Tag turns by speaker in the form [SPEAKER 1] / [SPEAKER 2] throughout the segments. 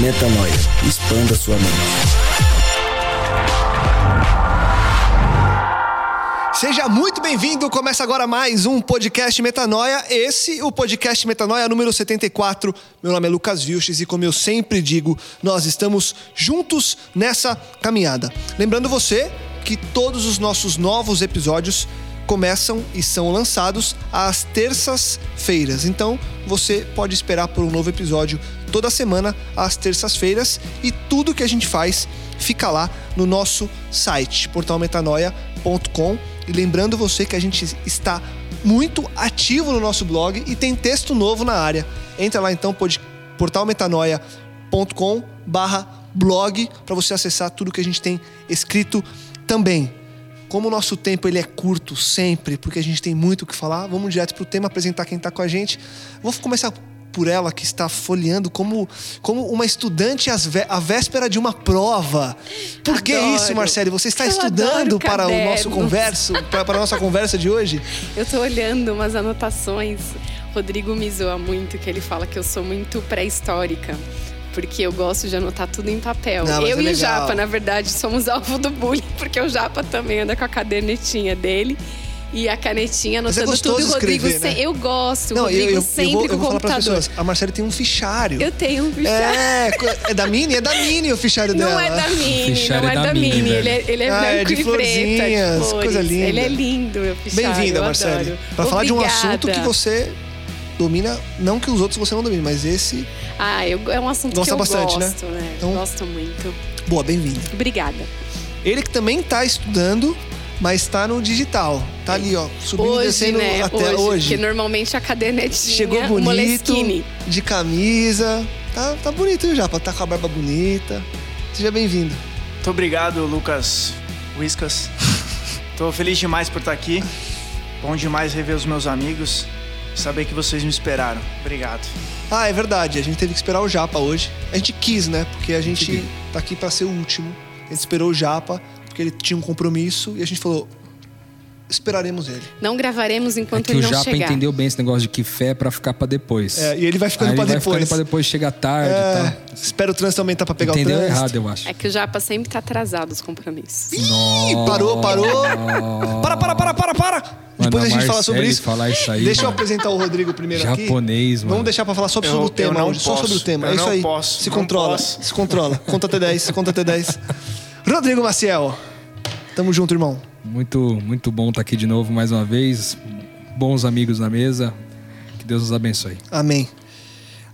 [SPEAKER 1] Metanoia. Expanda sua mente.
[SPEAKER 2] Seja muito bem-vindo. Começa agora mais um podcast Metanoia. Esse, o podcast Metanoia número 74. Meu nome é Lucas Vilches e, como eu sempre digo, nós estamos juntos nessa caminhada. Lembrando você que todos os nossos novos episódios começam e são lançados às terças-feiras. Então, você pode esperar por um novo episódio toda semana às terças-feiras e tudo que a gente faz fica lá no nosso site portalmetanoia.com e lembrando você que a gente está muito ativo no nosso blog e tem texto novo na área. Entra lá então portalmetanoia.com/blog para você acessar tudo que a gente tem escrito também. Como o nosso tempo ele é curto sempre, porque a gente tem muito o que falar, vamos direto para o tema, apresentar quem está com a gente. Vou começar por ela que está folheando como, como uma estudante à véspera de uma prova. Por que
[SPEAKER 3] Adoro.
[SPEAKER 2] isso, Marcele? Você está
[SPEAKER 3] Eu
[SPEAKER 2] estudando para o nosso
[SPEAKER 3] cadernos.
[SPEAKER 2] converso, para, para a nossa conversa de hoje?
[SPEAKER 3] Eu tô olhando umas anotações. Rodrigo me zoa muito, que ele fala que eu sou muito pré-histórica. Porque eu gosto de anotar tudo em papel.
[SPEAKER 2] Não,
[SPEAKER 3] eu
[SPEAKER 2] é
[SPEAKER 3] e o
[SPEAKER 2] legal.
[SPEAKER 3] Japa, na verdade, somos alvo do bullying, porque o Japa também anda com a cadernetinha dele. E a canetinha
[SPEAKER 2] é
[SPEAKER 3] anotando
[SPEAKER 2] gostoso
[SPEAKER 3] tudo. O Rodrigo
[SPEAKER 2] escrever, né?
[SPEAKER 3] Eu gosto. O
[SPEAKER 2] Não,
[SPEAKER 3] Rodrigo
[SPEAKER 2] eu, eu, eu
[SPEAKER 3] sempre
[SPEAKER 2] vou, eu
[SPEAKER 3] com
[SPEAKER 2] vou
[SPEAKER 3] o
[SPEAKER 2] falar para as
[SPEAKER 3] computador.
[SPEAKER 2] pessoas. A Marcele tem um fichário.
[SPEAKER 3] Eu tenho um fichário.
[SPEAKER 2] É, é da Mini? É da Mini o fichário dela.
[SPEAKER 3] Não é da Mini, não é
[SPEAKER 4] é da
[SPEAKER 3] da
[SPEAKER 4] Mini.
[SPEAKER 3] Ele é, ele é
[SPEAKER 2] Ah, é
[SPEAKER 3] branco
[SPEAKER 2] de
[SPEAKER 3] e preto, é de
[SPEAKER 2] florzinhas,
[SPEAKER 3] flores.
[SPEAKER 2] coisa linda.
[SPEAKER 3] Ele é lindo, meu fichário.
[SPEAKER 2] Bem-vinda,
[SPEAKER 3] eu
[SPEAKER 2] Marcele.
[SPEAKER 3] adoro.
[SPEAKER 2] Para falar de um assunto que você domina, não que os outros você não domine, mas esse.
[SPEAKER 3] Ah, eu, é um assunto
[SPEAKER 2] Gosta
[SPEAKER 3] que eu
[SPEAKER 2] bastante, né?
[SPEAKER 3] gosto, né?
[SPEAKER 2] Então-
[SPEAKER 3] Gosto muito.
[SPEAKER 2] Boa, bem-vinda.
[SPEAKER 3] Obrigada.
[SPEAKER 2] Ele que também está estudando, mas está no digital. Tá ali, ó, subindo e
[SPEAKER 3] hoje,
[SPEAKER 2] descendo
[SPEAKER 3] né?
[SPEAKER 2] a tela hoje.
[SPEAKER 3] Porque normalmente a cadernetinha,
[SPEAKER 2] Chegou bonito,
[SPEAKER 3] Moleskine.
[SPEAKER 2] de camisa. Tá, tá bonito já, tá com a barba bonita. Seja bem-vindo.
[SPEAKER 5] Muito obrigado, Lucas Whiskas. Tô feliz demais por estar aqui. Bom demais rever os meus amigos. Saber que vocês me esperaram. Obrigado.
[SPEAKER 2] Ah, é verdade, a gente teve que esperar o Japa hoje. A gente quis, né? Porque a gente tá aqui pra ser o último. A gente esperou o Japa, porque ele tinha um compromisso e a gente falou: esperaremos ele.
[SPEAKER 3] Não gravaremos
[SPEAKER 4] É
[SPEAKER 3] enquanto
[SPEAKER 4] que
[SPEAKER 3] ele
[SPEAKER 4] o
[SPEAKER 3] não
[SPEAKER 4] Japa
[SPEAKER 3] chegar.
[SPEAKER 4] entendeu bem esse negócio de que fé é pra ficar pra depois.
[SPEAKER 2] É, e ele vai ficando
[SPEAKER 4] Aí
[SPEAKER 2] pra
[SPEAKER 4] ele vai
[SPEAKER 2] depois.
[SPEAKER 4] ficando pra depois, chega tarde e
[SPEAKER 2] É,
[SPEAKER 4] tal.
[SPEAKER 2] espera o trânsito aumentar pra pegar
[SPEAKER 4] Entendeu
[SPEAKER 2] o trânsito.
[SPEAKER 4] errado, eu acho.
[SPEAKER 3] É que o Japa sempre tá atrasado os compromissos.
[SPEAKER 2] Ih, parou, parou. Para, para, para, para, para. Depois a gente fala sobre isso.
[SPEAKER 4] falar isso aí,
[SPEAKER 2] Deixa eu
[SPEAKER 4] mano.
[SPEAKER 2] apresentar o Rodrigo primeiro aqui.
[SPEAKER 4] Japonês, mano.
[SPEAKER 2] Vamos deixar pra falar só
[SPEAKER 5] Eu-
[SPEAKER 2] sobre o
[SPEAKER 5] eu
[SPEAKER 2] tema
[SPEAKER 5] não
[SPEAKER 2] hoje. Só
[SPEAKER 5] posso.
[SPEAKER 2] sobre o tema.
[SPEAKER 5] Eu
[SPEAKER 2] é isso
[SPEAKER 5] não
[SPEAKER 2] aí.
[SPEAKER 5] posso,
[SPEAKER 2] Se
[SPEAKER 5] não
[SPEAKER 2] controla.
[SPEAKER 5] posso.
[SPEAKER 2] Se controla. Conta até 10, conta até 10. Rodrigo Maciel. Tamo junto, irmão.
[SPEAKER 4] Muito, muito bom estar aqui de novo mais uma vez. Bons amigos na mesa. Que Deus nos abençoe.
[SPEAKER 2] Amém.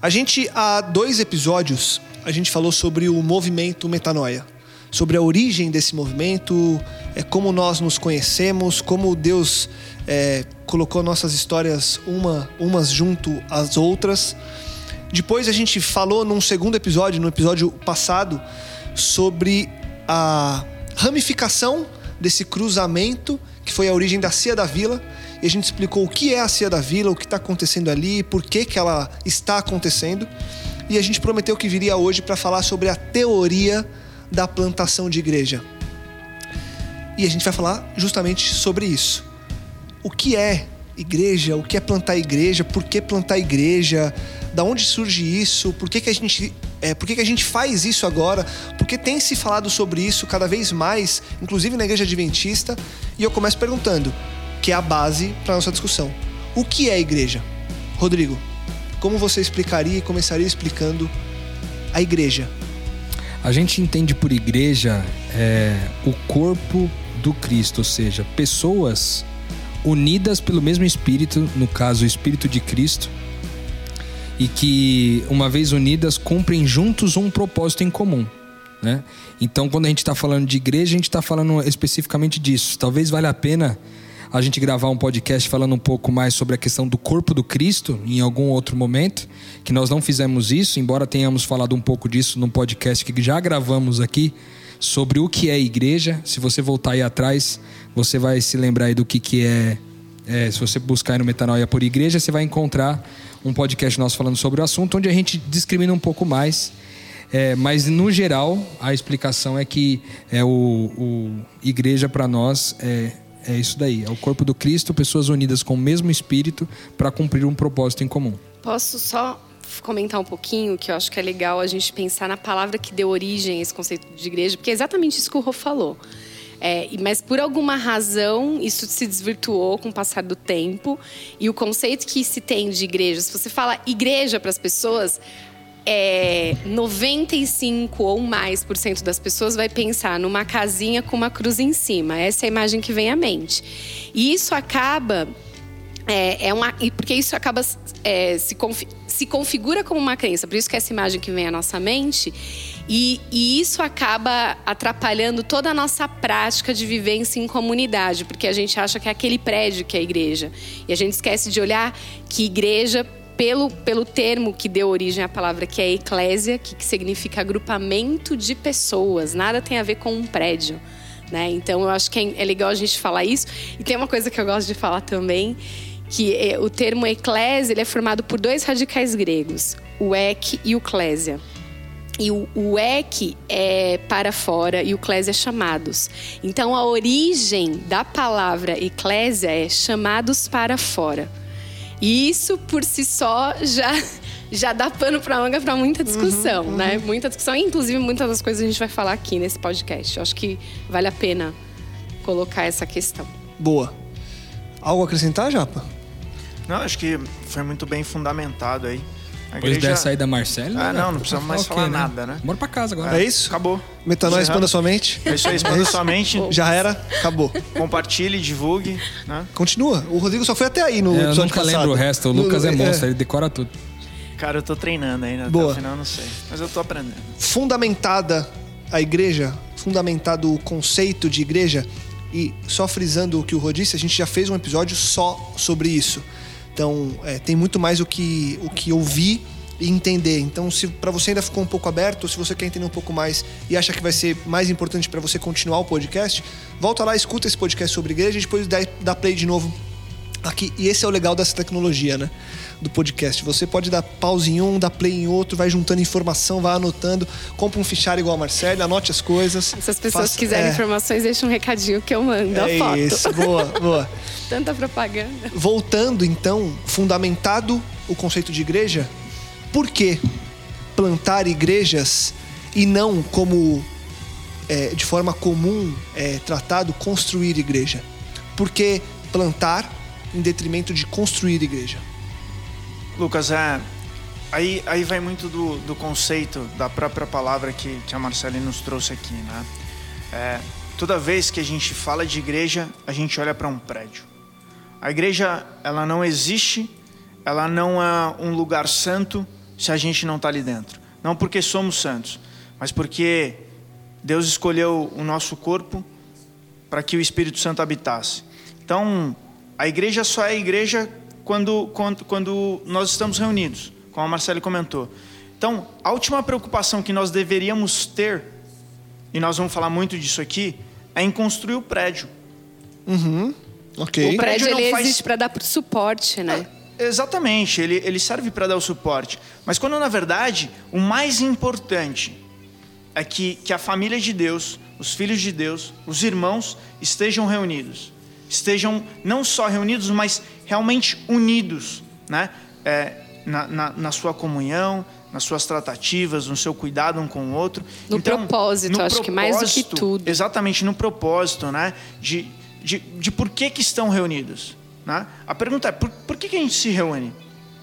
[SPEAKER 2] A gente, há dois episódios, a gente falou sobre o movimento Metanoia. Sobre a origem desse movimento, é, como nós nos conhecemos, como Deus é, colocou nossas histórias uma, umas junto às outras. Depois a gente falou num segundo episódio, no episódio passado, sobre a ramificação desse cruzamento que foi a origem da Cia da Vila. E a gente explicou o que é a Cia da Vila, o que está acontecendo ali, por que, que ela está acontecendo. E a gente prometeu que viria hoje para falar sobre a teoria da plantação de igreja. E a gente vai falar justamente sobre isso. O que é igreja? O que é plantar igreja? Por que plantar igreja? Da onde surge isso? Por que, que a gente é, por que, que a gente faz isso agora? Porque tem se falado sobre isso cada vez mais, inclusive na igreja adventista, e eu começo perguntando, que é a base para nossa discussão. O que é igreja? Rodrigo, como você explicaria e começaria explicando a igreja?
[SPEAKER 4] A gente entende por igreja é, o corpo do Cristo, ou seja, pessoas unidas pelo mesmo Espírito, no caso, o Espírito de Cristo, e que, uma vez unidas, cumprem juntos um propósito em comum. Né? Então, quando a gente está falando de igreja, a gente está falando especificamente disso. Talvez valha a pena a gente gravar um podcast falando um pouco mais sobre a questão do corpo do Cristo em algum outro momento, que nós não fizemos isso, embora tenhamos falado um pouco disso num podcast que já gravamos aqui sobre o que é igreja. Se você voltar aí atrás, você vai se lembrar aí do que, que é, é. Se você buscar aí no Metanoia por Igreja, você vai encontrar um podcast nosso falando sobre o assunto, onde a gente discrimina um pouco mais. É, mas no geral, a explicação é que é o, o igreja para nós é, é isso daí, é o corpo do Cristo, pessoas unidas com o mesmo espírito para cumprir um propósito em comum.
[SPEAKER 3] Posso só comentar um pouquinho, que eu acho que é legal a gente pensar na palavra que deu origem a esse conceito de igreja, porque é exatamente isso que o Rô falou. É, mas por alguma razão isso se desvirtuou com o passar do tempo e o conceito que se tem de igreja, se você fala igreja para as pessoas, é, 95 ou mais por cento das pessoas vai pensar numa casinha com uma cruz em cima. Essa é a imagem que vem à mente. E isso acaba é, é uma, porque isso acaba é, se, confi, se configura como uma crença, por isso que essa imagem que vem à nossa mente e, e, isso acaba atrapalhando toda a nossa prática de vivência em comunidade, porque a gente acha que é aquele prédio que é a igreja. E a gente esquece de olhar que igreja, pelo, pelo termo que deu origem à palavra que é eclésia, que, que significa agrupamento de pessoas, nada tem a ver com um prédio. Né? Então eu acho que é, é legal a gente falar isso. E tem uma coisa que eu gosto de falar também, que é, o termo eclésia ele é formado por dois radicais gregos, o ek e o clésia. E o, o ek é para fora e o clésia é chamados. Então a origem da palavra eclésia é chamados para fora. E isso por si só já já dá pano para manga para muita discussão, uhum, né? Uhum. Muita discussão, inclusive muitas das coisas a gente vai falar aqui nesse podcast. Eu acho que vale a pena colocar essa questão.
[SPEAKER 2] Boa. Algo a acrescentar, Japa?
[SPEAKER 5] Não, acho que foi muito bem fundamentado aí.
[SPEAKER 4] A Depois igreja... dessa aí da Marcela.
[SPEAKER 5] Ah, não, não precisamos mais falar né? nada, né?
[SPEAKER 4] Bora pra casa agora.
[SPEAKER 2] É isso?
[SPEAKER 5] Acabou.
[SPEAKER 2] Metanol, expanda sua mente.
[SPEAKER 5] É isso aí, expanda é sua mente.
[SPEAKER 2] Já era, acabou.
[SPEAKER 5] Compartilhe, divulgue. Né?
[SPEAKER 2] Continua. O Rodrigo só foi até aí no
[SPEAKER 4] é,
[SPEAKER 2] episódio
[SPEAKER 4] Eu nunca
[SPEAKER 2] passado.
[SPEAKER 4] lembro o resto. O Lucas é, é monstro, ele decora tudo.
[SPEAKER 5] Cara, eu tô treinando ainda.
[SPEAKER 2] Boa.
[SPEAKER 5] Até o final não sei. Mas eu tô aprendendo.
[SPEAKER 2] Fundamentada a igreja, fundamentado o conceito de igreja, e só frisando o que o Rô disse, a gente já fez um episódio só sobre isso. Então, é, tem muito mais o que, o que ouvir e entender. Então, se para você ainda ficou um pouco aberto, ou se você quer entender um pouco mais e acha que vai ser mais importante para você continuar o podcast, volta lá, escuta esse podcast sobre igreja e depois dá, dá play de novo aqui. E esse é o legal dessa tecnologia, né? do podcast. Você pode dar pause em um, dar play em outro, vai juntando informação, vai anotando, compra um fichário igual a Marcelo, anote as coisas.
[SPEAKER 3] Se as pessoas faça, quiserem é... informações, deixa um recadinho que eu mando é a foto.
[SPEAKER 2] Isso, boa, boa.
[SPEAKER 3] Tanta propaganda.
[SPEAKER 2] Voltando então, fundamentado o conceito de igreja, por que plantar igrejas e não como é, de forma comum é, tratado construir igreja? Por que plantar em detrimento de construir igreja?
[SPEAKER 5] Lucas, é, aí, aí vai muito do, do conceito da própria palavra que, que a Marcele nos trouxe aqui, né? É, toda vez que a gente fala de igreja, a gente olha para um prédio. A igreja, ela não existe, ela não é um lugar santo se a gente não está ali dentro. Não porque somos santos, mas porque Deus escolheu o nosso corpo para que o Espírito Santo habitasse. Então, a igreja só é igreja quando, quando, quando nós estamos reunidos, como a Marcele comentou. Então, a última preocupação que nós deveríamos ter, e nós vamos falar muito disso aqui, é em construir o prédio.
[SPEAKER 2] Uhum. Ok.
[SPEAKER 3] O prédio, ele faz... existe para dar suporte, né?
[SPEAKER 5] É, exatamente, ele, ele serve para dar o suporte. Mas quando, na verdade, o mais importante é que, que a família de Deus, os filhos de Deus, os irmãos estejam reunidos estejam não só reunidos, mas realmente unidos, né? É, na, na, na, sua comunhão, nas suas tratativas, no seu cuidado um com o outro.
[SPEAKER 3] No então, propósito, no acho propósito, que mais do que tudo.
[SPEAKER 5] Exatamente, no propósito, né? De, de, de por que, que estão reunidos. Né? A pergunta é, por, por que, que a gente se reúne?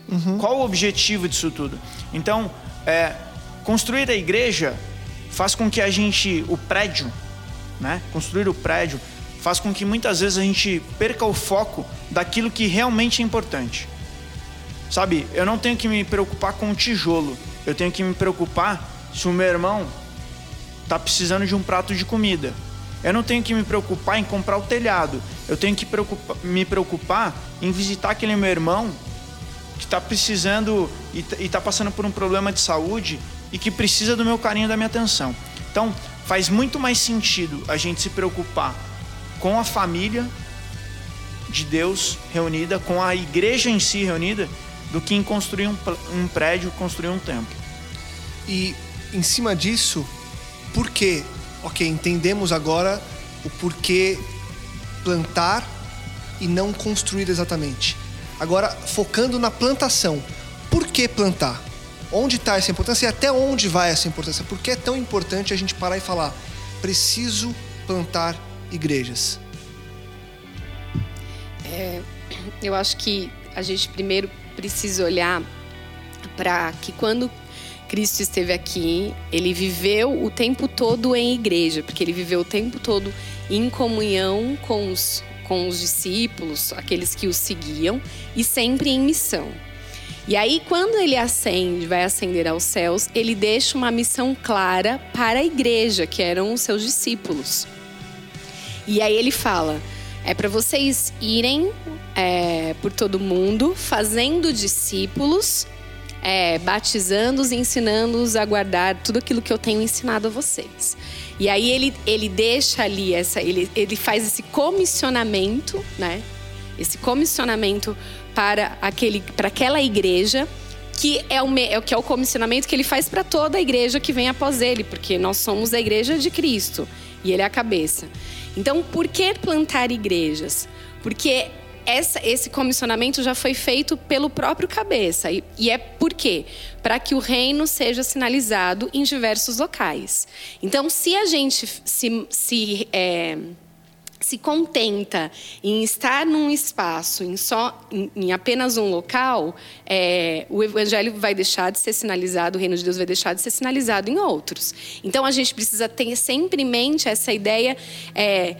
[SPEAKER 5] Uhum. Qual o objetivo disso tudo? Então, é, construir a igreja faz com que a gente, o prédio, né? Construir o prédio faz com que muitas vezes a gente perca o foco daquilo que realmente é importante. Sabe, eu não tenho que me preocupar com o tijolo, eu tenho que me preocupar se o meu irmão está precisando de um prato de comida. Eu não tenho que me preocupar em comprar o telhado, eu tenho que preocupar, me preocupar em visitar aquele meu irmão que está precisando e está passando por um problema de saúde e que precisa do meu carinho, da minha atenção. Então, faz muito mais sentido a gente se preocupar com a família de Deus reunida, com a igreja em si reunida, do que em construir um, um prédio, construir um templo.
[SPEAKER 2] E em cima disso, por quê? Ok, entendemos agora o porquê plantar e não construir exatamente. Agora, focando na plantação. Por que plantar? Onde está essa importância e até onde vai essa importância? Por que é tão importante a gente parar e falar: preciso plantar igrejas?
[SPEAKER 3] É, eu acho que a gente primeiro precisa olhar para que quando Cristo esteve aqui, ele viveu o tempo todo em igreja, porque ele viveu o tempo todo em comunhão com os, com os discípulos, aqueles que o seguiam, e sempre em missão. E aí, quando ele ascende, vai ascender aos céus, ele deixa uma missão clara para a igreja, que eram os seus discípulos. E aí ele fala: é para vocês irem é, por todo mundo, fazendo discípulos, é, batizando-os e ensinando-os a guardar tudo aquilo que eu tenho ensinado a vocês. E aí ele, ele deixa ali essa, ele, ele faz esse comissionamento, né? Esse comissionamento para aquele, para aquela igreja que é o, é, que é o comissionamento que ele faz para toda a igreja que vem após ele, porque nós somos a igreja de Cristo e ele é a cabeça. Então, por que plantar igrejas? Porque essa, esse comissionamento já foi feito pelo próprio cabeça. E, e é por quê? Para que o reino seja sinalizado em diversos locais. Então, se a gente se, se é, se contenta em estar num espaço, em, só, em, em apenas um local, é, o evangelho vai deixar de ser sinalizado, o reino de Deus vai deixar de ser sinalizado em outros. Então a gente precisa ter sempre em mente essa ideia. É,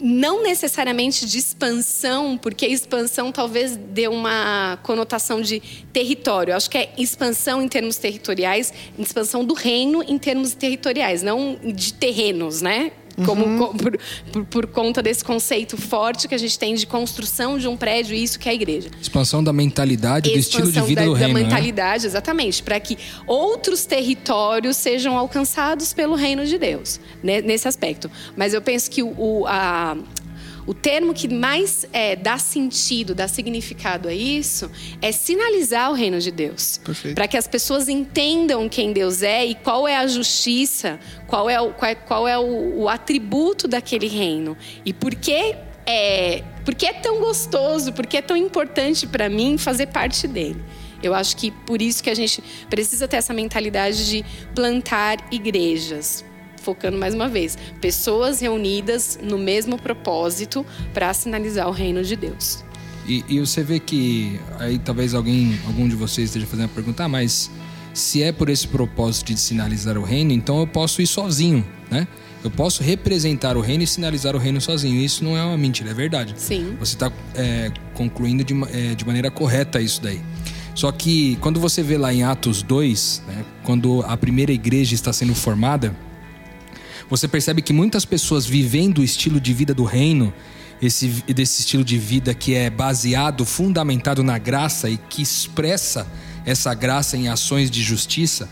[SPEAKER 3] não necessariamente de expansão, porque expansão talvez dê uma conotação de território. Eu acho que é expansão em termos territoriais, expansão do reino em termos territoriais, não de terrenos, né? Como, uhum. por, por, por, conta desse conceito forte que a gente tem de construção de um prédio, isso que é a igreja.
[SPEAKER 4] Expansão da mentalidade, Expansão do estilo de vida
[SPEAKER 3] da,
[SPEAKER 4] do reino.
[SPEAKER 3] Da
[SPEAKER 4] né?
[SPEAKER 3] mentalidade, né? exatamente, para que outros territórios sejam alcançados pelo reino de Deus, né, nesse aspecto. Mas eu penso que o, a, o termo que mais é, dá sentido, dá significado a isso, é sinalizar o reino de Deus. Para que as pessoas entendam quem Deus é e qual é a justiça, qual é o, qual é, qual é o, o atributo daquele reino. E por que é, por que é tão gostoso, por que é tão importante para mim fazer parte dele. Eu acho que por isso que a gente precisa ter essa mentalidade de plantar igrejas, focando mais uma vez, pessoas reunidas no mesmo propósito para sinalizar o reino de Deus.
[SPEAKER 4] E, e, você vê que aí talvez alguém, algum de vocês esteja fazendo a pergunta, ah, mas se é por esse propósito de sinalizar o reino, então eu posso ir sozinho, né? Eu posso representar o reino e sinalizar o reino sozinho. Isso não é uma mentira, é verdade.
[SPEAKER 3] Sim.
[SPEAKER 4] Você está é, concluindo de, é, de maneira correta isso daí. Só que quando você vê lá em Atos 2, né, quando a primeira igreja está sendo formada, você percebe que muitas pessoas vivendo o estilo de vida do reino, esse, desse estilo de vida que é baseado, fundamentado na graça e que expressa essa graça em ações de justiça,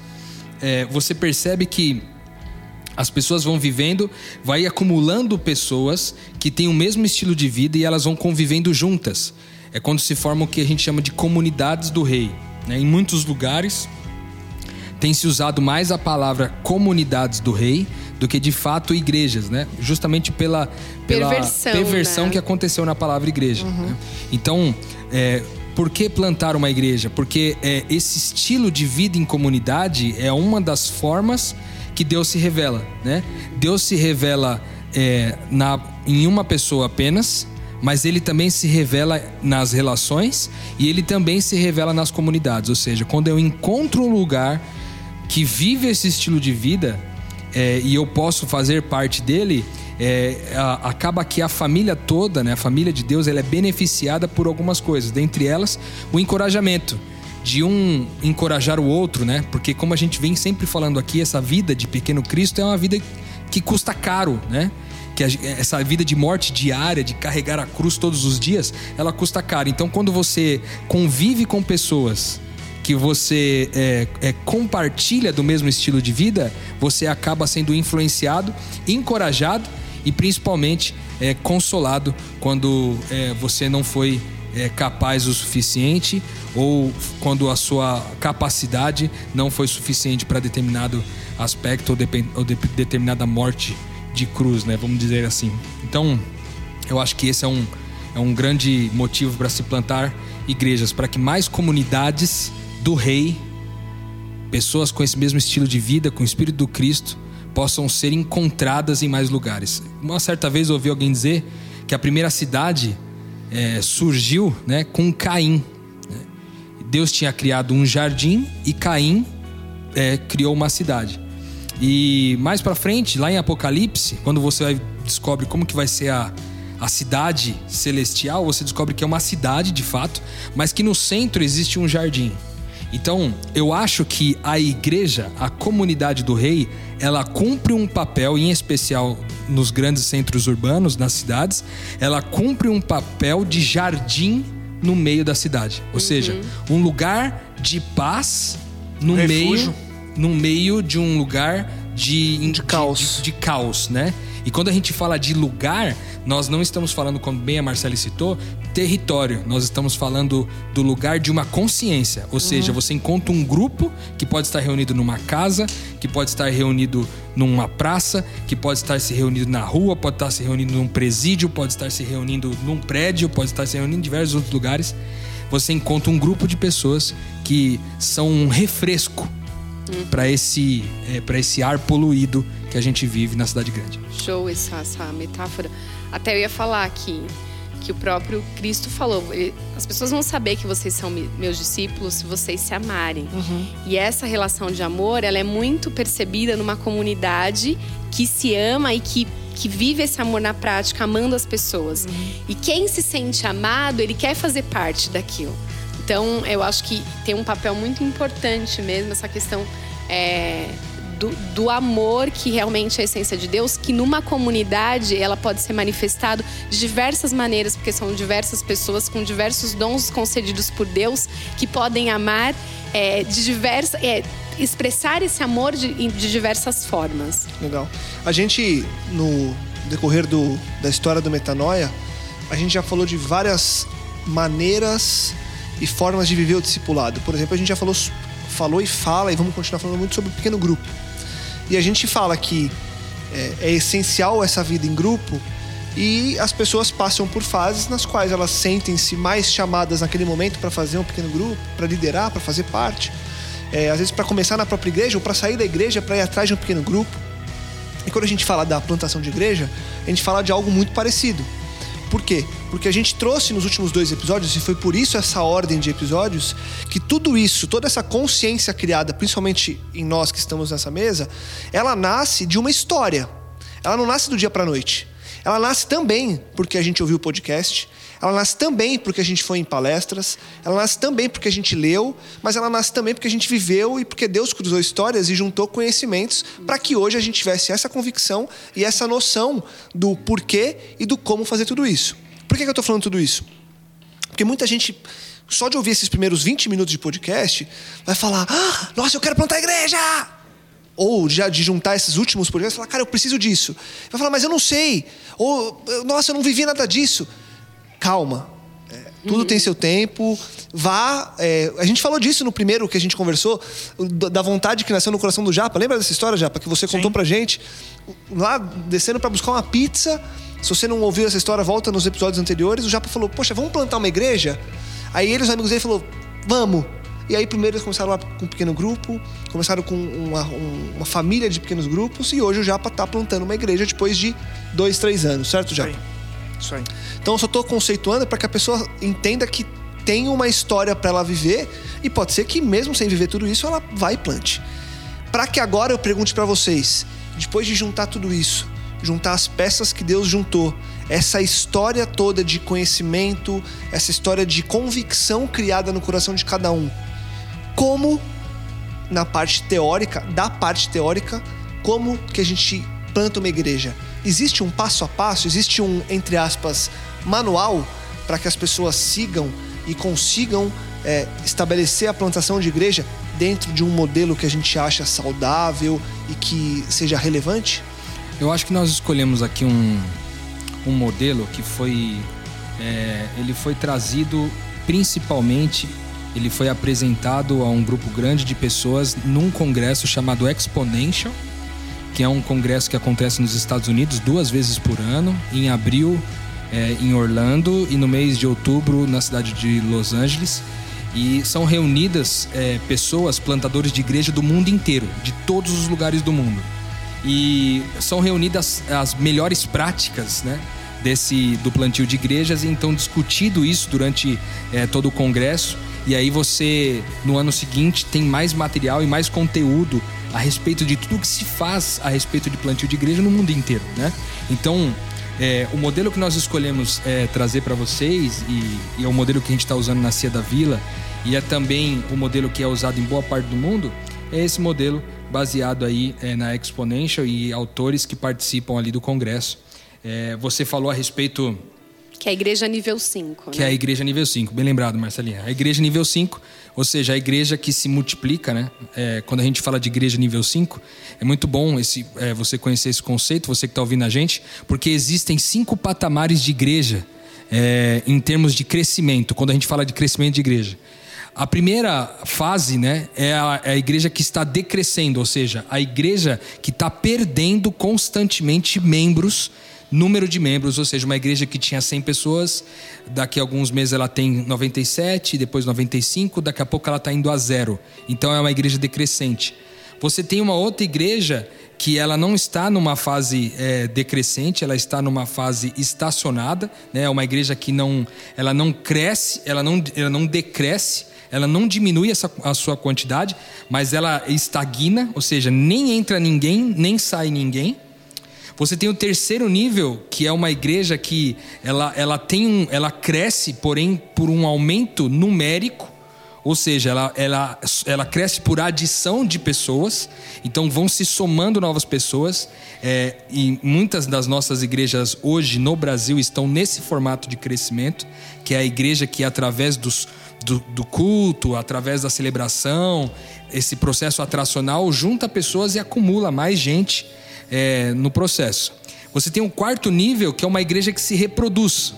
[SPEAKER 4] é, você percebe que as pessoas vão vivendo, vai acumulando pessoas que têm o mesmo estilo de vida e elas vão convivendo juntas. É quando se forma o que a gente chama de comunidades do rei. Né? Em muitos lugares tem se usado mais a palavra comunidades do rei do que de fato igrejas, né? Justamente pela, pela perversão, perversão né? que aconteceu na palavra igreja. Uhum. Né? Então, é, por que plantar uma igreja? Porque é, esse estilo de vida em comunidade é uma das formas que Deus se revela, né? Deus se revela é, na, em uma pessoa apenas, mas ele também se revela nas relações e ele também se revela nas comunidades. Ou seja, quando eu encontro um lugar que vive esse estilo de vida, é, e eu posso fazer parte dele, é, a, acaba que a família toda, né, a família de Deus, ela é beneficiada por algumas coisas, dentre elas o encorajamento de um encorajar o outro, né? Porque como a gente vem sempre falando aqui, essa vida de pequeno Cristo é uma vida que custa caro, né? Que a, essa vida de morte diária, de carregar a cruz todos os dias, ela custa caro. Então, quando você convive com pessoas que você é, é, compartilha do mesmo estilo de vida, você acaba sendo influenciado, encorajado e principalmente é, consolado quando é, você não foi é, capaz o suficiente ou quando a sua capacidade não foi suficiente para determinado aspecto ou, ou de, determinada morte de cruz, né? Vamos dizer assim. Então, eu acho que esse é um, é um grande motivo para se plantar igrejas, para que mais comunidades do Rei, pessoas com esse mesmo estilo de vida, com o Espírito do Cristo, possam ser encontradas em mais lugares. Uma certa vez ouvi alguém dizer que a primeira cidade é, surgiu né, com Caim. Né? Deus tinha criado um jardim e Caim é, criou uma cidade. E mais para frente, lá em Apocalipse, quando você descobre como que vai ser a, a cidade celestial, você descobre que é uma cidade de fato, mas que no centro existe um jardim. Então, eu acho que a igreja, a comunidade do rei, ela cumpre um papel, em especial nos grandes centros urbanos, nas cidades, ela cumpre um papel de jardim no meio da cidade. Ou uhum. seja, um lugar de paz no meio, no meio de um lugar de,
[SPEAKER 2] de, caos.
[SPEAKER 4] De, de, caos, né? E quando a gente fala de lugar, nós não estamos falando, como bem a Marcela citou, território. Nós estamos falando do lugar de uma consciência. Ou seja, uhum. você encontra um grupo que pode estar reunido numa casa, que pode estar reunido numa praça, que pode estar se reunido na rua, pode estar se reunindo num presídio, pode estar se reunindo num prédio, pode estar se reunindo em diversos outros lugares. Você encontra um grupo de pessoas que são um refresco uhum. para esse, é, para esse ar poluído que a gente vive na cidade grande.
[SPEAKER 3] Show essa, essa metáfora. Até eu ia falar que que o próprio Cristo falou. As pessoas vão saber que vocês são meus discípulos se vocês se amarem. Uhum. E essa relação de amor, ela é muito percebida numa comunidade que se ama e que que vive esse amor na prática, amando as pessoas. Uhum. E quem se sente amado, ele quer fazer parte daquilo. Então, eu acho que tem um papel muito importante mesmo essa questão é, do, do, amor que realmente é a essência de Deus, que numa comunidade ela pode ser manifestado de diversas maneiras, porque são diversas pessoas com diversos dons concedidos por Deus que podem amar é, de diversas. É, expressar esse amor de, de diversas formas.
[SPEAKER 2] Legal. A gente, no decorrer do, da história do Metanoia, a gente já falou de várias maneiras e formas de viver o discipulado. Por exemplo, a gente já falou, falou e fala, e vamos continuar falando muito sobre o pequeno grupo. E a gente fala que é, é essencial essa vida em grupo e as pessoas passam por fases nas quais elas sentem-se mais chamadas naquele momento para fazer um pequeno grupo, para liderar, para fazer parte. É, às vezes para começar na própria igreja ou para sair da igreja para ir atrás de um pequeno grupo. E quando a gente fala da plantação de igreja, a gente fala de algo muito parecido. Por quê? Porque a gente trouxe nos últimos dois episódios, e foi por isso essa ordem de episódios, que tudo isso, toda essa consciência criada, principalmente em nós que estamos nessa mesa, ela nasce de uma história. Ela não nasce do dia para noite. Ela nasce também porque a gente ouviu o podcast, ela nasce também porque a gente foi em palestras, ela nasce também porque a gente leu, mas ela nasce também porque a gente viveu e porque Deus cruzou histórias e juntou conhecimentos para que hoje a gente tivesse essa convicção e essa noção do porquê e do como fazer tudo isso. Por que, eu estou falando tudo isso? Porque muita gente só de ouvir esses primeiros 20 minutos de podcast, vai falar: ah, Nossa, eu quero plantar igreja! Ou já de juntar esses últimos podcasts, falar: Cara, eu preciso disso. Vai falar: Mas eu não sei. Ou, Nossa, eu não vivi nada disso calma. É, tudo uhum. tem seu tempo. Vá. É, a gente falou disso no primeiro que a gente conversou, da vontade que nasceu no coração do Japa. Lembra dessa história, Japa, que você contou Sim. pra gente? Lá, descendo para buscar uma pizza. Se você não ouviu essa história, volta nos episódios anteriores. O Japa falou: Poxa, vamos plantar uma igreja? Aí ele, os amigos dele, falou: Vamos. E aí, primeiro, eles começaram lá com um pequeno grupo, começaram com uma, uma família de pequenos grupos, e hoje o Japa está plantando uma igreja depois de dois, três anos, certo, Japa? Sim.
[SPEAKER 5] Isso aí.
[SPEAKER 2] Então eu só estou conceituando para que a pessoa entenda que tem uma história para ela viver e pode ser que mesmo sem viver tudo isso ela vai e plante. Para que agora eu pergunte para vocês, depois de juntar tudo isso, juntar as peças que Deus juntou, essa história toda de conhecimento, essa história de convicção criada no coração de cada um, como na parte teórica, da parte teórica, como que a gente planta uma igreja? Existe um passo a passo, existe um, entre aspas, manual para que as pessoas sigam e consigam é, estabelecer a plantação de igreja dentro de um modelo que a gente acha saudável e que seja relevante?
[SPEAKER 4] Eu acho que nós escolhemos aqui um, um modelo que foi é, ele foi trazido principalmente ele foi apresentado a um grupo grande de pessoas num congresso chamado Exponential, que é um congresso que acontece nos Estados Unidos duas vezes por ano, em abril é, em Orlando e no mês de outubro na cidade de Los Angeles. E são reunidas é, pessoas, plantadores de igreja do mundo inteiro, de todos os lugares do mundo. E são reunidas as melhores práticas, né? Desse, do plantio de igrejas, e então discutido isso durante é, todo o congresso. E aí você, no ano seguinte, tem mais material e mais conteúdo a respeito de tudo que se faz a respeito de plantio de igreja no mundo inteiro, né? Então, é, o modelo que nós escolhemos é, trazer para vocês, e, e, é o modelo que a gente está usando na Cia da Vila, e é também o modelo que é usado em boa parte do mundo, é esse modelo baseado aí é, na Exponential e autores que participam ali do congresso. É, você falou a respeito
[SPEAKER 3] que é a igreja nível 5.
[SPEAKER 4] Que
[SPEAKER 3] né?
[SPEAKER 4] é a igreja nível 5, bem lembrado, Marcelinha. A igreja nível 5, ou seja, a igreja que se multiplica, né? É, quando a gente fala de igreja nível 5, é muito bom esse, é, você conhecer esse conceito, você que está ouvindo a gente, porque existem cinco patamares de igreja é, em termos de crescimento, quando a gente fala de crescimento de igreja. A primeira fase né, é, a, é a igreja que está decrescendo, ou seja, a igreja que está perdendo constantemente membros número de membros, ou seja, uma igreja que tinha 100 pessoas, daqui a alguns meses ela tem 97, depois 95, daqui a pouco ela está indo a zero. Então é uma igreja decrescente. Você tem uma outra igreja que ela não está numa fase é, decrescente, ela está numa fase estacionada, né? É uma igreja que não, ela não cresce, ela não, ela não decresce, ela não diminui essa, a sua quantidade, mas ela estagna, ou seja, nem entra ninguém, nem sai ninguém. Você tem o terceiro nível, que é uma igreja que ela, ela tem um, ela cresce, porém por um aumento numérico, ou seja, ela, ela, ela cresce por adição de pessoas, então vão se somando novas pessoas. É, e muitas das nossas igrejas hoje no Brasil estão nesse formato de crescimento, que é a igreja que, através dos, do, do culto, através da celebração, esse processo atracional, junta pessoas e acumula mais gente é, no processo. Você tem um quarto nível, que é uma igreja que se reproduz.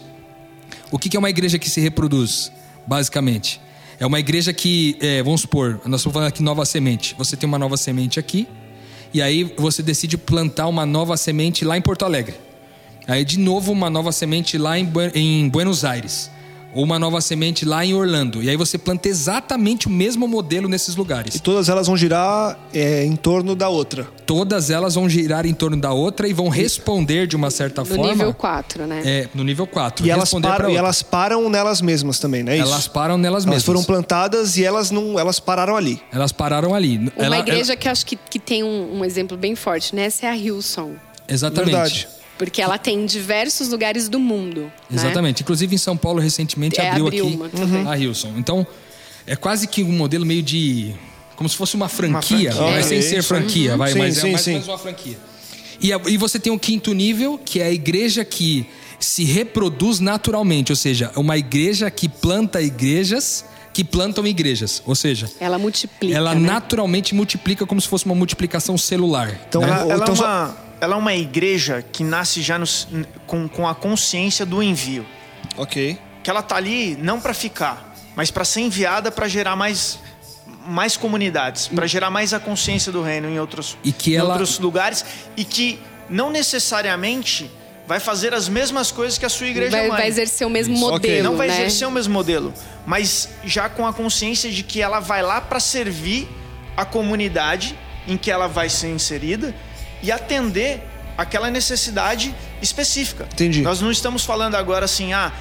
[SPEAKER 4] O que é uma igreja que se reproduz, basicamente? É uma igreja que, é, vamos supor, nós estamos falando aqui nova semente. Você tem uma nova semente aqui, e aí você decide plantar uma nova semente lá em Porto Alegre. Aí, de novo, uma nova semente lá em, em Buenos Aires ou uma nova semente lá em Orlando. E aí você planta exatamente o mesmo modelo nesses lugares.
[SPEAKER 2] E todas elas vão girar é, em torno da outra.
[SPEAKER 4] Todas elas vão girar em torno da outra e vão responder de uma certa
[SPEAKER 3] no
[SPEAKER 4] forma.
[SPEAKER 3] No nível 4, né?
[SPEAKER 4] É, no nível 4.
[SPEAKER 2] E elas, param, e elas param nelas mesmas também, né?
[SPEAKER 4] Isso? Elas param nelas mesmas.
[SPEAKER 2] Elas foram plantadas e elas não, elas pararam ali.
[SPEAKER 4] Elas pararam ali.
[SPEAKER 3] Uma
[SPEAKER 4] ela,
[SPEAKER 3] igreja
[SPEAKER 4] ela...
[SPEAKER 3] que acho que, que tem um, um exemplo bem forte, né? Essa é a Hillsong.
[SPEAKER 4] Exatamente.
[SPEAKER 2] Verdade.
[SPEAKER 3] Porque ela tem em diversos lugares do mundo. né?
[SPEAKER 4] Exatamente. Né? Inclusive em São Paulo recentemente
[SPEAKER 3] é,
[SPEAKER 4] abriu,
[SPEAKER 3] abriu
[SPEAKER 4] aqui
[SPEAKER 3] uma,
[SPEAKER 4] a Hilson. Então é quase que um modelo meio de como se fosse uma franquia,
[SPEAKER 2] uma franquia.
[SPEAKER 4] mas sem ser franquia,
[SPEAKER 2] uhum.
[SPEAKER 4] vai,
[SPEAKER 2] sim,
[SPEAKER 4] mas
[SPEAKER 2] sim,
[SPEAKER 4] é mais
[SPEAKER 2] sim.
[SPEAKER 4] uma franquia. E, a, e você tem o quinto nível, que é a igreja que se reproduz naturalmente, ou seja, é uma igreja que planta igrejas que plantam igrejas, ou seja,
[SPEAKER 3] ela multiplica.
[SPEAKER 4] Ela
[SPEAKER 3] né?
[SPEAKER 4] naturalmente multiplica como se fosse uma multiplicação celular.
[SPEAKER 2] Então,
[SPEAKER 4] né?
[SPEAKER 5] Ela, ela
[SPEAKER 2] então
[SPEAKER 5] é
[SPEAKER 2] só-
[SPEAKER 5] uma, ela é uma igreja que nasce já no- com, com a consciência do envio.
[SPEAKER 2] Ok.
[SPEAKER 5] Que ela tá ali não para ficar, mas para ser enviada para gerar mais mais comunidades, para gerar mais a consciência do reino em outros,
[SPEAKER 4] E que
[SPEAKER 5] em
[SPEAKER 4] ela-
[SPEAKER 5] outros lugares e que não necessariamente vai fazer as mesmas coisas que a sua igreja
[SPEAKER 3] vai,
[SPEAKER 5] mãe.
[SPEAKER 3] vai exercer o mesmo
[SPEAKER 2] Isso.
[SPEAKER 3] modelo.
[SPEAKER 2] Ok.
[SPEAKER 5] não vai
[SPEAKER 3] né?
[SPEAKER 5] exercer o mesmo modelo, mas já com a consciência de que ela vai lá para servir a comunidade em que ela vai ser inserida e atender aquela necessidade específica.
[SPEAKER 2] Entendi.
[SPEAKER 5] Nós não estamos falando agora assim, ah,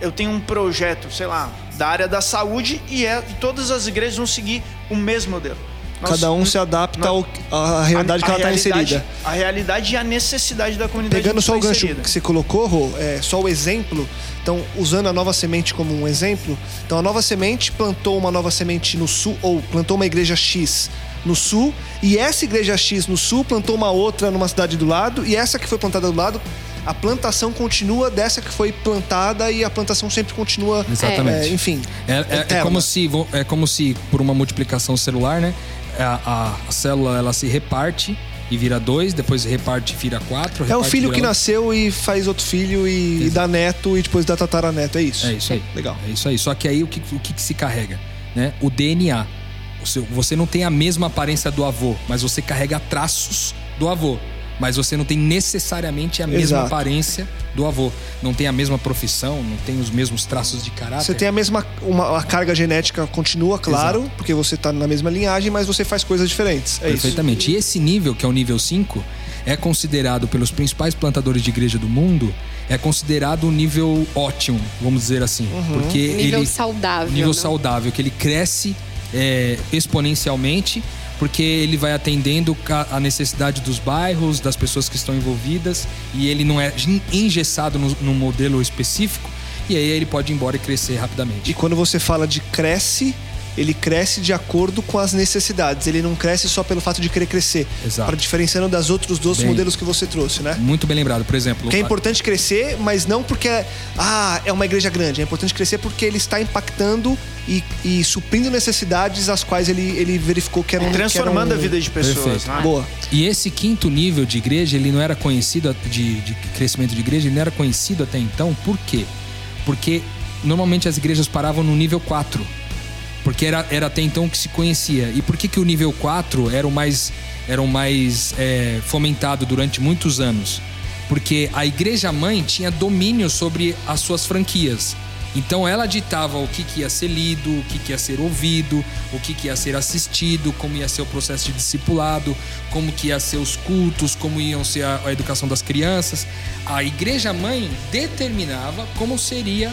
[SPEAKER 5] eu tenho um projeto, sei lá, da área da saúde e é, todas as igrejas vão seguir o mesmo modelo. nós-
[SPEAKER 2] Cada um se adapta
[SPEAKER 5] nós-
[SPEAKER 2] ao, à realidade
[SPEAKER 5] a-
[SPEAKER 2] que ela está inserida.
[SPEAKER 5] A realidade e a necessidade da comunidade.
[SPEAKER 2] Pegando só o
[SPEAKER 5] está
[SPEAKER 2] gancho
[SPEAKER 5] inserida.
[SPEAKER 2] que você colocou, Rô, é, só o exemplo. Então, usando a nova semente como um exemplo. Então, a nova semente plantou uma nova semente no sul, ou plantou uma igreja X no sul, e essa igreja X no sul plantou uma outra numa cidade do lado, e essa que foi plantada do lado, a plantação continua dessa que foi plantada e a plantação sempre continua.
[SPEAKER 4] Exatamente.
[SPEAKER 2] é, enfim.
[SPEAKER 4] É, é- é como se, é como se, por uma multiplicação celular, né? A, a- a célula ela se reparte e vira dois, depois reparte e vira quatro.
[SPEAKER 2] É o filho que nasceu e faz outro filho e, e dá neto e depois dá tataraneto. É isso.
[SPEAKER 4] É isso aí.
[SPEAKER 2] Legal.
[SPEAKER 4] É isso aí. Só que aí o que, o que, que se carrega? Né? O DNA. Você não tem a mesma aparência do avô, mas você carrega traços do avô. Mas você não tem necessariamente a mesma
[SPEAKER 2] Exato.
[SPEAKER 4] aparência do avô. Não tem a mesma profissão, não tem os mesmos traços de caráter.
[SPEAKER 2] Você tem a mesma. Uma, a carga genética continua, claro, porque você tá na mesma linhagem, mas você faz coisas diferentes. É isso.
[SPEAKER 4] Perfeitamente. E esse nível, que é o nível 5, é considerado pelos principais plantadores de igreja do mundo, é considerado um nível ótimo, vamos dizer assim.
[SPEAKER 2] Uhum.
[SPEAKER 4] Porque
[SPEAKER 3] Nível
[SPEAKER 4] ele.
[SPEAKER 3] saudável.
[SPEAKER 4] nível
[SPEAKER 3] né?
[SPEAKER 4] saudável, que ele cresce é, exponencialmente, porque ele vai atendendo a necessidade dos bairros, das pessoas que estão envolvidas, e ele não é en- engessado no- num modelo específico, e aí ele pode ir embora e crescer rapidamente.
[SPEAKER 2] E quando você fala de cresce, ele cresce de acordo com as necessidades. Ele não cresce só pelo fato de querer crescer.
[SPEAKER 4] Exato.
[SPEAKER 2] Para diferenciando das outros dois
[SPEAKER 4] Bem-
[SPEAKER 2] modelos que você trouxe, né?
[SPEAKER 4] Muito bem lembrado, por exemplo.
[SPEAKER 2] Porque é importante crescer, mas não porque ah, é uma igreja grande. É importante crescer porque ele está impactando e, e suprindo necessidades as quais ele, ele verificou que eram que
[SPEAKER 5] Transformando
[SPEAKER 2] eram-
[SPEAKER 5] a vida de pessoas. Né?
[SPEAKER 2] Boa.
[SPEAKER 4] E esse quinto nível de igreja, ele não era conhecido de, de crescimento de igreja, ele não era conhecido até então. Por quê? Porque normalmente as igrejas paravam no nível 4. Porque era, era até então que se conhecia. E por que, que o nível 4 era o mais, era o mais é, fomentado durante muitos anos? Porque a igreja mãe tinha domínio sobre as suas franquias. Então ela ditava o que, que ia ser lido, o que, que ia ser ouvido, o que, que ia ser assistido, como ia ser o processo de discipulado, como que ia ser os cultos, como iam ser a, a educação das crianças. A igreja mãe determinava como seria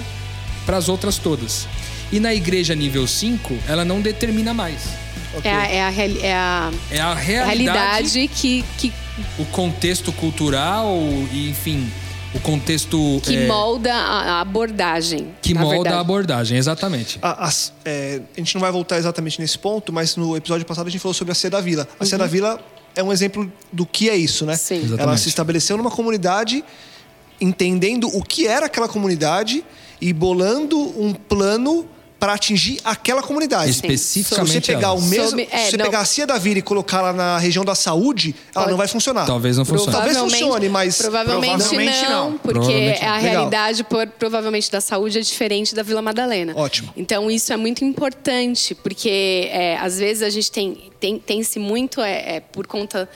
[SPEAKER 4] para as outras todas. E na igreja nível 5, ela não determina mais.
[SPEAKER 3] É a, é a reali- é a
[SPEAKER 4] É a realidade,
[SPEAKER 3] realidade que, que,
[SPEAKER 4] o contexto cultural enfim, o contexto
[SPEAKER 3] que
[SPEAKER 4] é,
[SPEAKER 3] molda a a abordagem.
[SPEAKER 4] que
[SPEAKER 3] na
[SPEAKER 4] molda
[SPEAKER 3] verdade.
[SPEAKER 4] a abordagem, exatamente.
[SPEAKER 2] A, as- é, a gente não vai voltar exatamente nesse ponto, mas no episódio passado a gente falou sobre a Cia da Vila. A Cia da Vila é um exemplo do que é isso, né?
[SPEAKER 3] Sim.
[SPEAKER 2] Ela
[SPEAKER 4] Exatamente.
[SPEAKER 2] se estabeleceu numa comunidade, entendendo o que era aquela comunidade e bolando um plano para atingir aquela comunidade.
[SPEAKER 4] Especificamente
[SPEAKER 2] Se você pegar
[SPEAKER 4] ela.
[SPEAKER 2] o mesmo,
[SPEAKER 3] Sobre- é,
[SPEAKER 2] se você
[SPEAKER 3] não.
[SPEAKER 2] pegar a Cia da Vila e colocar ela na região da saúde, ela
[SPEAKER 3] Pode.
[SPEAKER 2] não vai funcionar.
[SPEAKER 4] Talvez não funcione.
[SPEAKER 2] Talvez
[SPEAKER 3] Provavelmente-
[SPEAKER 2] funcione, mas
[SPEAKER 3] Provavelmente,
[SPEAKER 5] Provavelmente
[SPEAKER 3] não,
[SPEAKER 5] não.
[SPEAKER 3] porque
[SPEAKER 4] Provavelmente
[SPEAKER 3] a
[SPEAKER 2] não.
[SPEAKER 3] realidade por- provavelmente da saúde é diferente da Vila Madalena.
[SPEAKER 2] Ótimo.
[SPEAKER 3] Então isso é muito importante, porque é, às vezes a gente tem tem, tem-se muito é, é, por conta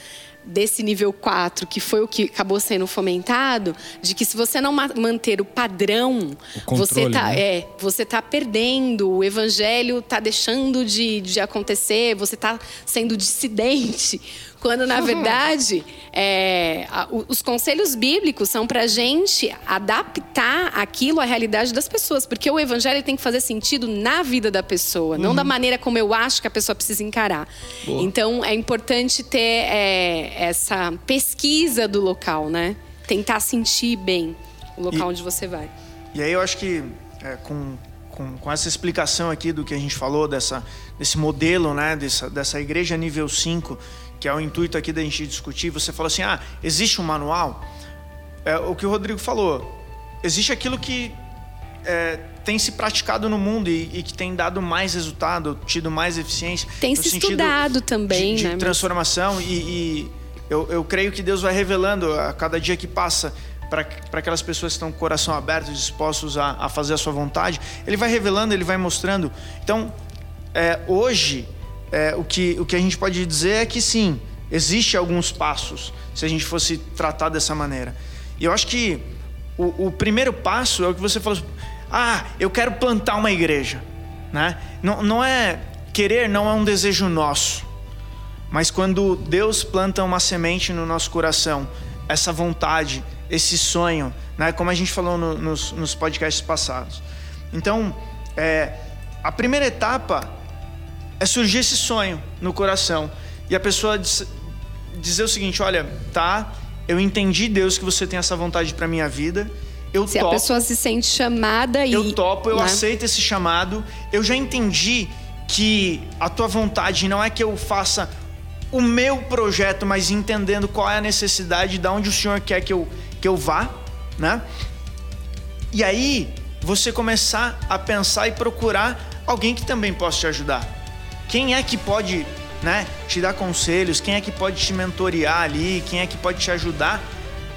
[SPEAKER 3] desse nível 4, que foi o que acabou sendo fomentado, de que se você não ma- manter o padrão,
[SPEAKER 4] O
[SPEAKER 3] você
[SPEAKER 4] controle,
[SPEAKER 3] tá,
[SPEAKER 4] né?
[SPEAKER 3] é, você tá perdendo, o evangelho tá deixando de, de acontecer, você tá sendo dissidente. Quando, na verdade, é, a- os conselhos bíblicos são para gente adaptar aquilo à realidade das pessoas. Porque o evangelho tem que fazer sentido na vida da pessoa, não da maneira como eu acho que a pessoa precisa encarar. Então, é importante ter é, essa pesquisa do local, né? Tentar sentir bem o local
[SPEAKER 5] E-
[SPEAKER 3] onde você vai.
[SPEAKER 5] E aí eu acho que é, com, com, com essa explicação aqui do que a gente falou, dessa, desse modelo, né, dessa, dessa igreja nível 5, que é o intuito aqui da gente discutir, você falou assim, ah, existe um manual? É, o que o Rodrigo falou, existe aquilo que é, tem se praticado no mundo e, e que tem dado mais resultado, tido mais eficiência.
[SPEAKER 3] Tem se estudado também,
[SPEAKER 5] de, de
[SPEAKER 3] né?
[SPEAKER 5] transformação e, e eu, eu creio que Deus vai revelando a cada dia que passa para aquelas pessoas que estão com o coração aberto, dispostos a, a fazer a sua vontade. Ele vai revelando, ele vai mostrando. Então, é, hoje, é, o, que, o que a gente pode dizer é que sim, existe alguns passos, se a gente fosse tratar dessa maneira. E eu acho que o, o primeiro passo é o que você falou. Ah, eu quero plantar uma igreja. Né? Não, não é querer, não é um desejo nosso. Mas quando Deus planta uma semente no nosso coração, essa vontade, esse sonho, né? como a gente falou no- nos, nos podcasts passados. Então, é, a primeira etapa é surgir esse sonho no coração e a pessoa diz, dizer o seguinte: olha, tá, eu entendi, Deus, que você tem essa vontade para minha vida. Eu
[SPEAKER 3] Se
[SPEAKER 5] topo,
[SPEAKER 3] a pessoa se sente chamada e.
[SPEAKER 5] eu topo, eu
[SPEAKER 3] né?
[SPEAKER 5] aceito esse chamado. Eu já entendi que a tua vontade não é que eu faça o meu projeto, mas entendendo qual é a necessidade, de onde o Senhor quer que eu, que eu vá, né? E aí você começar a pensar e procurar alguém que também possa te ajudar. Quem é que pode, né, te dar conselhos? Quem é que pode te mentorear ali? Quem é que pode te ajudar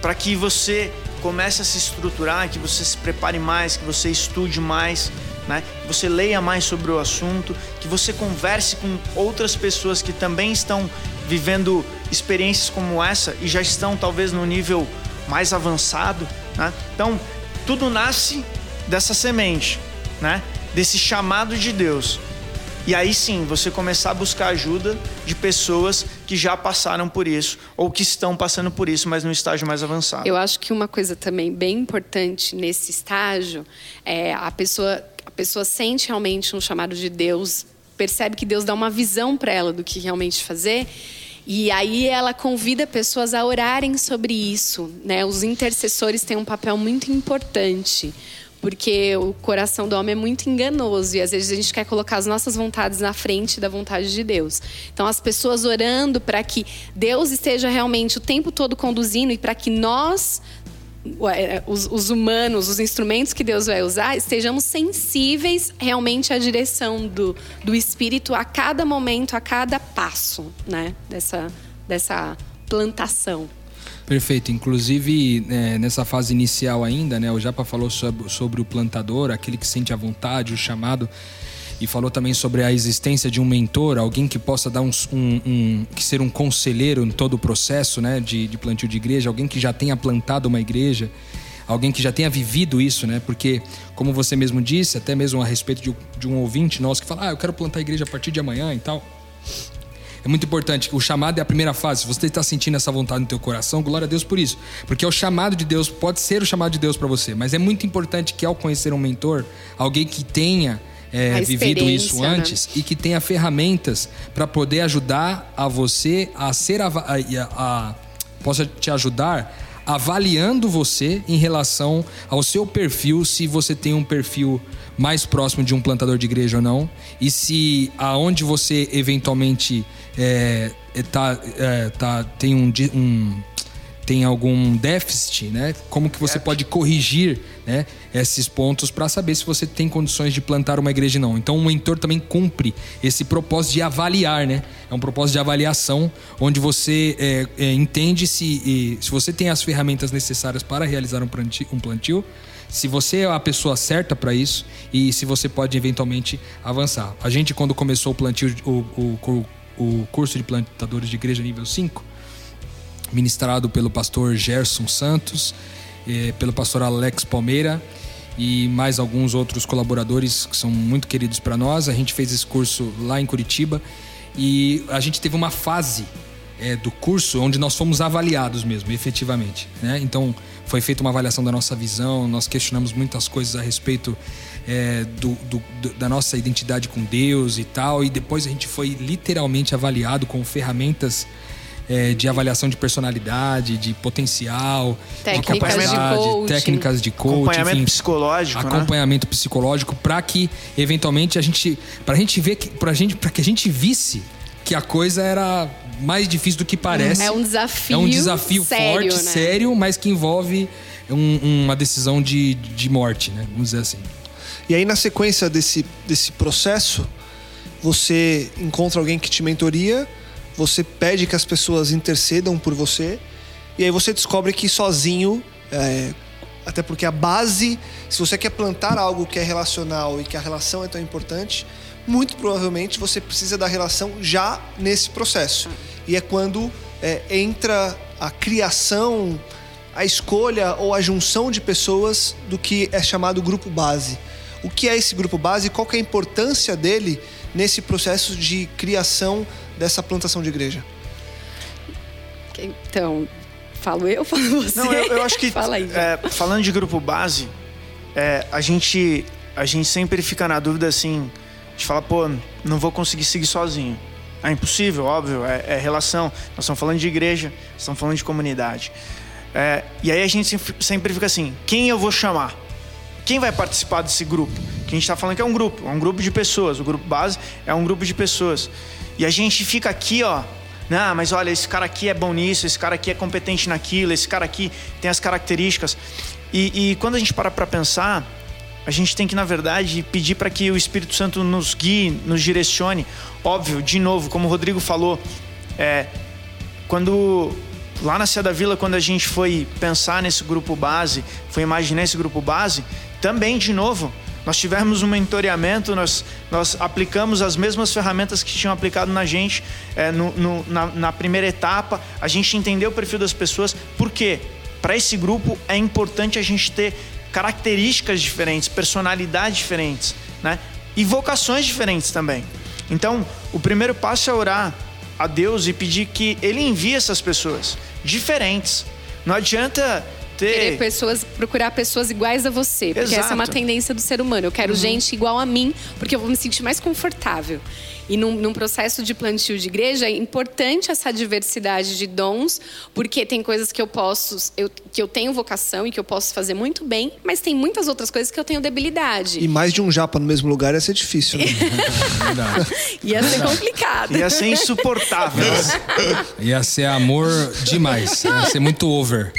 [SPEAKER 5] para que você comece a se estruturar, que você se prepare mais, que você estude mais, né? Que você leia mais sobre o assunto, que você converse com outras pessoas que também estão vivendo experiências como essa e já estão talvez no nível mais avançado, né? Então, tudo nasce dessa semente, né? Desse chamado de Deus. E aí sim, você começar a buscar ajuda de pessoas que já passaram por isso ou que estão passando por isso, mas no estágio mais avançado.
[SPEAKER 3] Eu acho que uma coisa também bem importante nesse estágio é a pessoa, a pessoa sente realmente um chamado de Deus, percebe que Deus dá uma visão para ela do que realmente fazer. E aí ela convida pessoas a orarem sobre isso, né? Os intercessores têm um papel muito importante, porque o coração do homem é muito enganoso e às vezes a gente quer colocar as nossas vontades na frente da vontade de Deus. Então as pessoas orando para que Deus esteja realmente o tempo todo conduzindo e para que nós os, os, humanos, os instrumentos que Deus vai usar, estejamos sensíveis realmente à direção do, do Espírito a cada momento, a cada passo, né? Dessa, dessa plantação.
[SPEAKER 4] Perfeito. Inclusive, é, nessa fase inicial ainda, né, o Japa falou sobre, sobre o plantador, aquele que sente a vontade, o chamado, e falou também sobre a existência de um mentor, alguém que possa dar um, um, um que ser um conselheiro em todo o processo, né, de, de plantio de igreja, alguém que já tenha plantado uma igreja, alguém que já tenha vivido isso, né? Porque, como você mesmo disse, até mesmo a respeito de, de um ouvinte nosso que fala, ah, eu quero plantar a igreja a partir de amanhã e tal. É muito importante o chamado é a primeira fase. Se você está sentindo essa vontade no teu coração, glória a Deus por isso. Porque é o chamado de Deus, pode ser o chamado de Deus para você, mas é muito importante que ao conhecer um mentor, alguém que tenha é, vivido isso
[SPEAKER 3] né?
[SPEAKER 4] antes e que tenha ferramentas para poder ajudar a você a ser a, a, a, possa te ajudar avaliando você em relação ao seu perfil, se você tem um perfil mais próximo de um plantador de igreja ou não, e se aonde você eventualmente é, tá, é, tá, tem um, um tem algum déficit, né? Como que você pode corrigir, né, esses pontos para saber se você tem condições de plantar uma igreja ou não. Então, o mentor também cumpre esse propósito de avaliar, né? É um propósito de avaliação onde você é, é, entende se, se você tem as ferramentas necessárias para realizar um plantio, um plantio se você é a pessoa certa para isso e se você pode eventualmente avançar. A gente, quando começou o plantio, o, o, o curso de plantadores de igreja nível 5, ministrado pelo pastor Gerson Santos, eh, pelo pastor Alex Palmeira e mais alguns outros colaboradores que são muito queridos para nós. A gente fez esse curso lá em Curitiba e a gente teve uma fase é, do curso onde nós fomos avaliados mesmo, efetivamente. Né? Então foi feita uma avaliação da nossa visão, nós questionamos muitas coisas a respeito é, do, do, da nossa identidade com Deus e tal, e depois a gente foi literalmente avaliado com ferramentas é, de avaliação de personalidade, de potencial,
[SPEAKER 3] técnicas
[SPEAKER 4] de capacidade,
[SPEAKER 3] de coaching.
[SPEAKER 4] técnicas de coaching,
[SPEAKER 5] acompanhamento
[SPEAKER 4] enfim,
[SPEAKER 5] psicológico, né?
[SPEAKER 4] acompanhamento psicológico para que eventualmente a gente, para a gente ver que, para gente, para que a gente visse que a coisa era mais difícil do que parece.
[SPEAKER 3] É um desafio.
[SPEAKER 4] É um desafio
[SPEAKER 3] sério,
[SPEAKER 4] forte,
[SPEAKER 3] né?
[SPEAKER 4] sério, mas que envolve um- uma decisão de, de morte, né? Vamos dizer assim.
[SPEAKER 2] E aí, na sequência desse, desse processo, você encontra alguém que te mentoria, você pede que as pessoas intercedam por você, e aí você descobre que sozinho, é, até porque a base, se você quer plantar algo que é relacional e que a relação é tão importante, muito provavelmente você precisa da relação já nesse processo. E é quando é, entra a criação, a escolha ou a junção de pessoas do que é chamado grupo base. O que é esse grupo base e qual que é a importância dele nesse processo de criação dessa plantação de igreja?
[SPEAKER 3] Então, falo eu, falo você.
[SPEAKER 5] Não, eu, eu acho que
[SPEAKER 3] Fala aí.
[SPEAKER 5] é, falando de grupo base, é, a gente a gente sempre fica na dúvida assim, A gente fala, pô, não vou conseguir seguir sozinho. É impossível, óbvio, é, é relação. Nós estamos falando de igreja, estamos falando de comunidade. É, e aí a gente sempre fica assim: quem eu vou chamar? Quem vai participar desse grupo? Que a gente está falando que é um grupo, é um grupo de pessoas. O grupo base é um grupo de pessoas. E a gente fica aqui, ó. Não, mas olha, esse cara aqui é bom nisso, esse cara aqui é competente naquilo, esse cara aqui tem as características. E, e quando a gente para para pensar, a gente tem que, na verdade, pedir para que o Espírito Santo nos guie, nos direcione. Óbvio, de novo, como o Rodrigo falou, é, quando lá na Cia da Vila, quando a gente foi pensar nesse grupo base, foi imaginar esse grupo base, também, de novo, nós tivemos um mentoreamento, nós, nós aplicamos as mesmas ferramentas que tinham aplicado na gente é, no, no, na, na primeira etapa, a gente entendeu o perfil das pessoas, por quê? Para esse grupo é importante a gente ter características diferentes, personalidades diferentes, né? E vocações diferentes também. Então, o primeiro passo é orar a Deus e pedir que Ele envie essas pessoas diferentes. Não adianta ter.
[SPEAKER 3] Querer pessoas, procurar pessoas iguais a você. Porque
[SPEAKER 5] Exato.
[SPEAKER 3] essa é uma tendência do ser humano. Eu quero uhum. gente igual a mim, porque eu vou me sentir mais confortável. E num, num, processo de plantio de igreja é importante essa diversidade de dons, porque tem coisas que eu posso, eu, que eu tenho vocação e que eu posso fazer muito bem, mas tem muitas outras coisas que eu tenho debilidade.
[SPEAKER 2] E mais de um japa no mesmo lugar ia ser difícil, né?
[SPEAKER 3] ia ser complicado.
[SPEAKER 5] Ia ser insuportável.
[SPEAKER 4] ia ser amor demais. Ia ser muito over.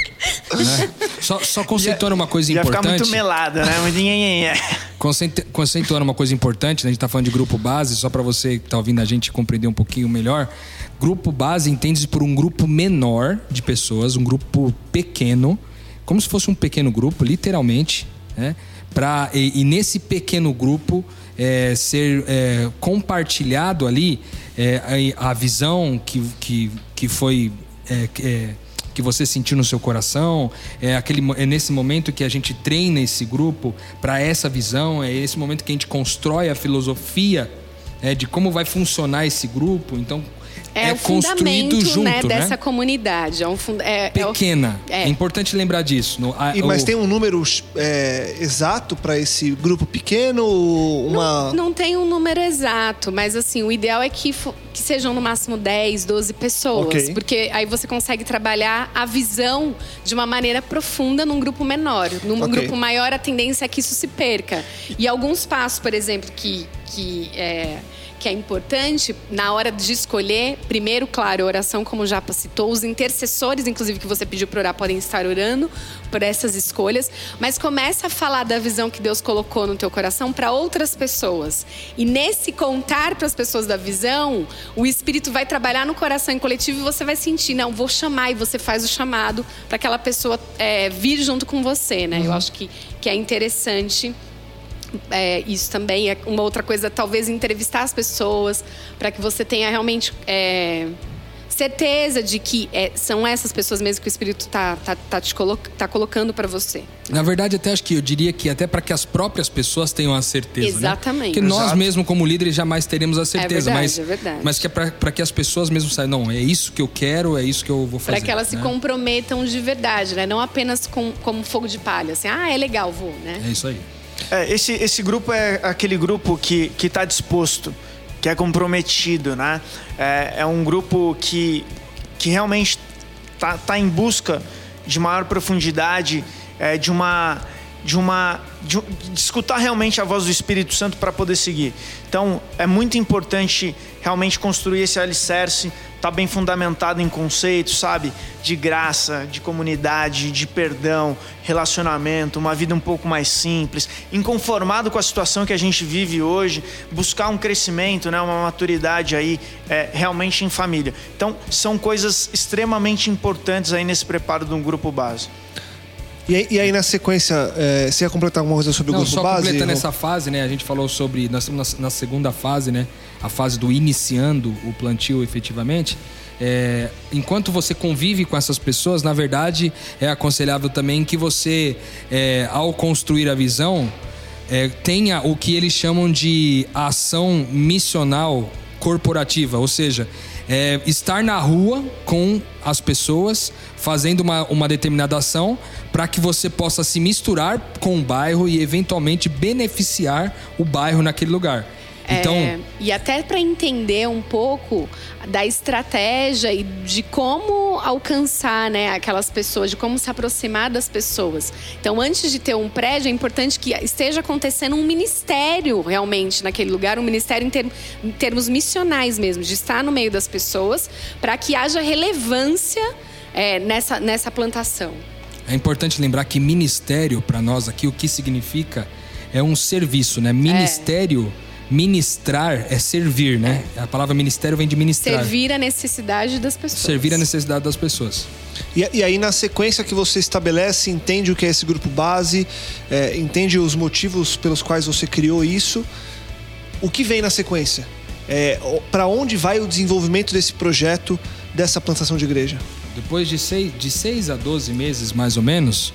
[SPEAKER 4] Né? Só, só conceituando uma coisa
[SPEAKER 5] ia
[SPEAKER 4] importante.
[SPEAKER 5] Ia ficar muito melada, né? Muito
[SPEAKER 4] Conceituando uma coisa importante, né? a gente está falando de grupo base, só para você que está ouvindo a gente compreender um pouquinho melhor. Grupo base entende-se por um grupo menor de pessoas, um grupo pequeno, como se fosse um pequeno grupo, literalmente, né? Pra, e, e nesse pequeno grupo é, ser é, compartilhado ali é, a, a, visão que, que, que foi é, é, que você sentiu no seu coração, é, aquele, é nesse momento que a gente treina esse grupo para essa visão, é esse momento que a gente constrói a filosofia é, de como vai funcionar esse grupo. Então,
[SPEAKER 3] é, é o construído junto, né, dessa né? comunidade. É um fund... é,
[SPEAKER 4] Pequena. É, é, importante lembrar disso. No,
[SPEAKER 2] a, e, mas o... tem um número é, exato para esse grupo pequeno? Uma...
[SPEAKER 3] Não, não, tem um número exato, mas assim, o ideal é que, que sejam no máximo 10, 12 pessoas. Okay. Porque aí você consegue trabalhar a visão de uma maneira profunda num grupo menor. Num okay. grupo maior, a tendência é que isso se perca. E alguns passos, por exemplo, que. que é, que é importante na hora de escolher, primeiro, claro, a oração, como já citou, os intercessores, inclusive, que você pediu para orar, podem estar orando por essas escolhas, mas começa a falar da visão que Deus colocou no teu coração para outras pessoas. E nesse contar para as pessoas da visão, o Espírito vai trabalhar no coração coletivo e você vai sentir, não, vou chamar, e você faz o chamado para aquela pessoa é, vir junto com você, né? Uhum. Eu acho que, que é interessante é, isso também é uma outra coisa, talvez entrevistar as pessoas para que você tenha realmente é, certeza de que é, são essas pessoas mesmo que o Espírito está tá, tá te colo tá colocando para você.
[SPEAKER 4] Na verdade, até acho que eu diria que até para que as próprias pessoas tenham a certeza. Né?
[SPEAKER 3] Exatamente.
[SPEAKER 4] Né? Que nós mesmo como líderes jamais teremos a certeza,
[SPEAKER 3] é verdade,
[SPEAKER 4] mas
[SPEAKER 3] é verdade.
[SPEAKER 4] mas que é para que as pessoas mesmo saibam, não, é isso que eu quero, é isso que eu vou fazer.
[SPEAKER 3] Para que elas né? se comprometam de verdade, né? Não apenas com como fogo de palha, assim, ah, é legal, vou, né?
[SPEAKER 4] É isso aí.
[SPEAKER 5] É, esse, esse grupo é aquele grupo que está disposto, que é comprometido, né? É, é um grupo que, que realmente está tá em busca de maior profundidade, é, de uma de uma de, de, escutar realmente a voz do Espírito Santo para poder seguir. Então é muito importante realmente construir esse alicerce está bem fundamentado em conceitos, sabe? De graça, de comunidade, de perdão, relacionamento, uma vida um pouco mais simples, inconformado com a situação que a gente vive hoje, buscar um crescimento, né? uma maturidade aí é, realmente em família. Então, são coisas extremamente importantes aí nesse preparo de um grupo base.
[SPEAKER 2] E aí, e aí, na sequência, é, você ia completar alguma coisa sobre
[SPEAKER 4] Não,
[SPEAKER 2] o grupo
[SPEAKER 4] só
[SPEAKER 2] base?
[SPEAKER 4] Só completando essa fase, né? A gente falou sobre, nós estamos na, na, segunda fase, né? A fase do iniciando o plantio efetivamente. É, enquanto você convive com essas pessoas, na verdade, é aconselhável também que você, é, ao construir a visão, é, tenha o que eles chamam de ação missional corporativa, ou seja, é, estar na rua com as pessoas, fazendo uma, uma determinada ação, para que você possa se misturar com o bairro e eventualmente beneficiar o bairro naquele lugar. Então,
[SPEAKER 3] É, e até para entender um pouco da estratégia e de como alcançar né, aquelas pessoas, de como se aproximar das pessoas. Então, antes de ter um prédio, é importante que esteja acontecendo um ministério realmente naquele lugar, um ministério em, term- em termos missionais mesmo, de estar no meio das pessoas, para que haja relevância é, nessa, nessa plantação.
[SPEAKER 4] É importante lembrar que ministério, para nós aqui, o que significa é um serviço, né? Ministério, ministrar é servir, né? A palavra ministério vem de ministrar.
[SPEAKER 3] Servir a necessidade das pessoas.
[SPEAKER 4] Servir a necessidade das pessoas.
[SPEAKER 2] E, e aí, na sequência que você estabelece, entende o que é esse grupo base, é, entende os motivos pelos quais você criou isso. O que vem na sequência? É, para onde vai o desenvolvimento desse projeto, dessa plantação de igreja?
[SPEAKER 4] Depois de 6 de seis a 12 meses, mais ou menos,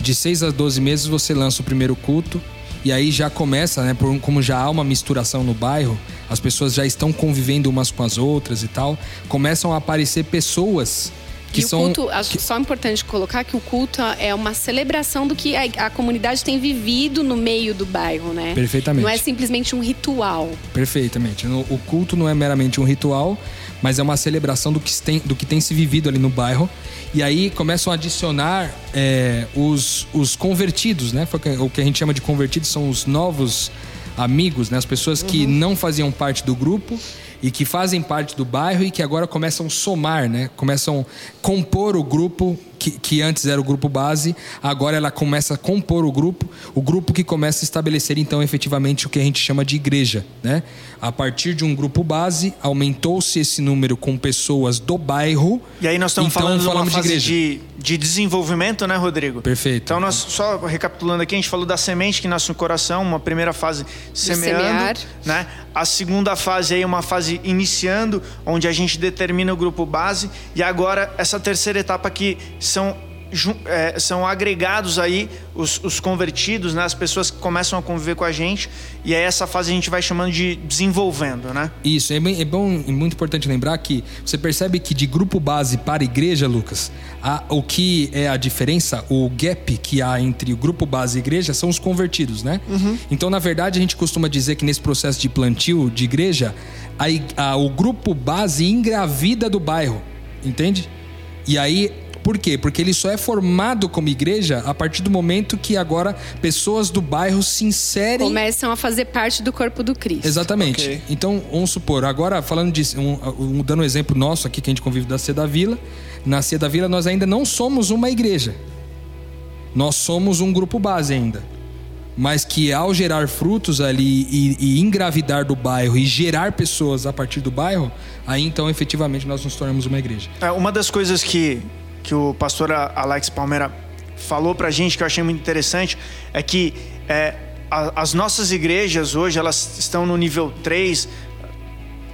[SPEAKER 4] de 6 a 12 meses você lança o primeiro culto. E aí já começa, né? por- Como já há uma misturação no bairro, as pessoas já estão convivendo umas com as outras e tal. Começam a aparecer pessoas que
[SPEAKER 3] e
[SPEAKER 4] são.
[SPEAKER 3] o culto, acho só importante colocar que o culto é uma celebração do que a, a comunidade tem vivido no meio do bairro, né?
[SPEAKER 4] Perfeitamente.
[SPEAKER 3] Não é simplesmente um ritual.
[SPEAKER 4] Perfeitamente. O culto não é meramente um ritual, mas é uma celebração do que, tem, do que tem se vivido ali no bairro. E aí começam a adicionar é, os, os convertidos, né? Foi o que- a gente chama de convertidos são os novos amigos, né? As pessoas que não faziam parte do grupo e que fazem parte do bairro e que agora começam a somar, né? Começam a compor o grupo que, que antes era o grupo base, agora ela começa a compor o grupo, o grupo que começa a estabelecer então efetivamente o que a gente chama de igreja, né? A partir de um grupo base, aumentou-se esse número com pessoas do bairro.
[SPEAKER 5] E aí nós estamos
[SPEAKER 4] então,
[SPEAKER 5] falando de uma
[SPEAKER 4] falamos
[SPEAKER 5] fase
[SPEAKER 4] igreja.
[SPEAKER 5] de, de desenvolvimento, né, Rodrigo?
[SPEAKER 4] Perfeito.
[SPEAKER 5] Então, nós, só recapitulando aqui, a gente falou da semente que nasce no coração, uma primeira fase semeando,
[SPEAKER 3] semear.
[SPEAKER 5] né? A segunda fase aí é uma fase iniciando, onde a gente determina o grupo base, e agora essa terceira etapa que são é, são agregados aí os, os convertidos, né? As pessoas que começam a conviver com a gente, e aí essa fase a gente vai chamando de desenvolvendo, né?
[SPEAKER 4] Isso, é, bem, é bom e muito importante lembrar que você percebe que de grupo base para igreja, Lucas, a- o que é a diferença, o gap que há entre o grupo base e igreja são os convertidos, né? Então, na verdade, a gente costuma dizer que nesse processo de plantio de igreja, a a- o grupo base engravida do bairro, entende? E aí. Por quê? Porque ele só é formado como igreja a partir do momento que agora pessoas do bairro se inserem
[SPEAKER 3] Começam a fazer parte do corpo do Cristo.
[SPEAKER 4] Exatamente.
[SPEAKER 2] Ok.
[SPEAKER 4] Então, vamos supor, agora falando disso, um, um- dando um exemplo nosso aqui que a gente convive da Cia da Vila, na Cia da Vila nós ainda não somos uma igreja. Nós somos um grupo base ainda. Mas que ao gerar frutos ali e, e engravidar do bairro e gerar pessoas a partir do bairro, aí então efetivamente nós nos tornamos uma igreja.
[SPEAKER 5] É, uma das coisas que, que o pastor Alex Palmeira falou pra gente que eu achei muito interessante é que é, a- as nossas igrejas hoje elas estão no nível 3,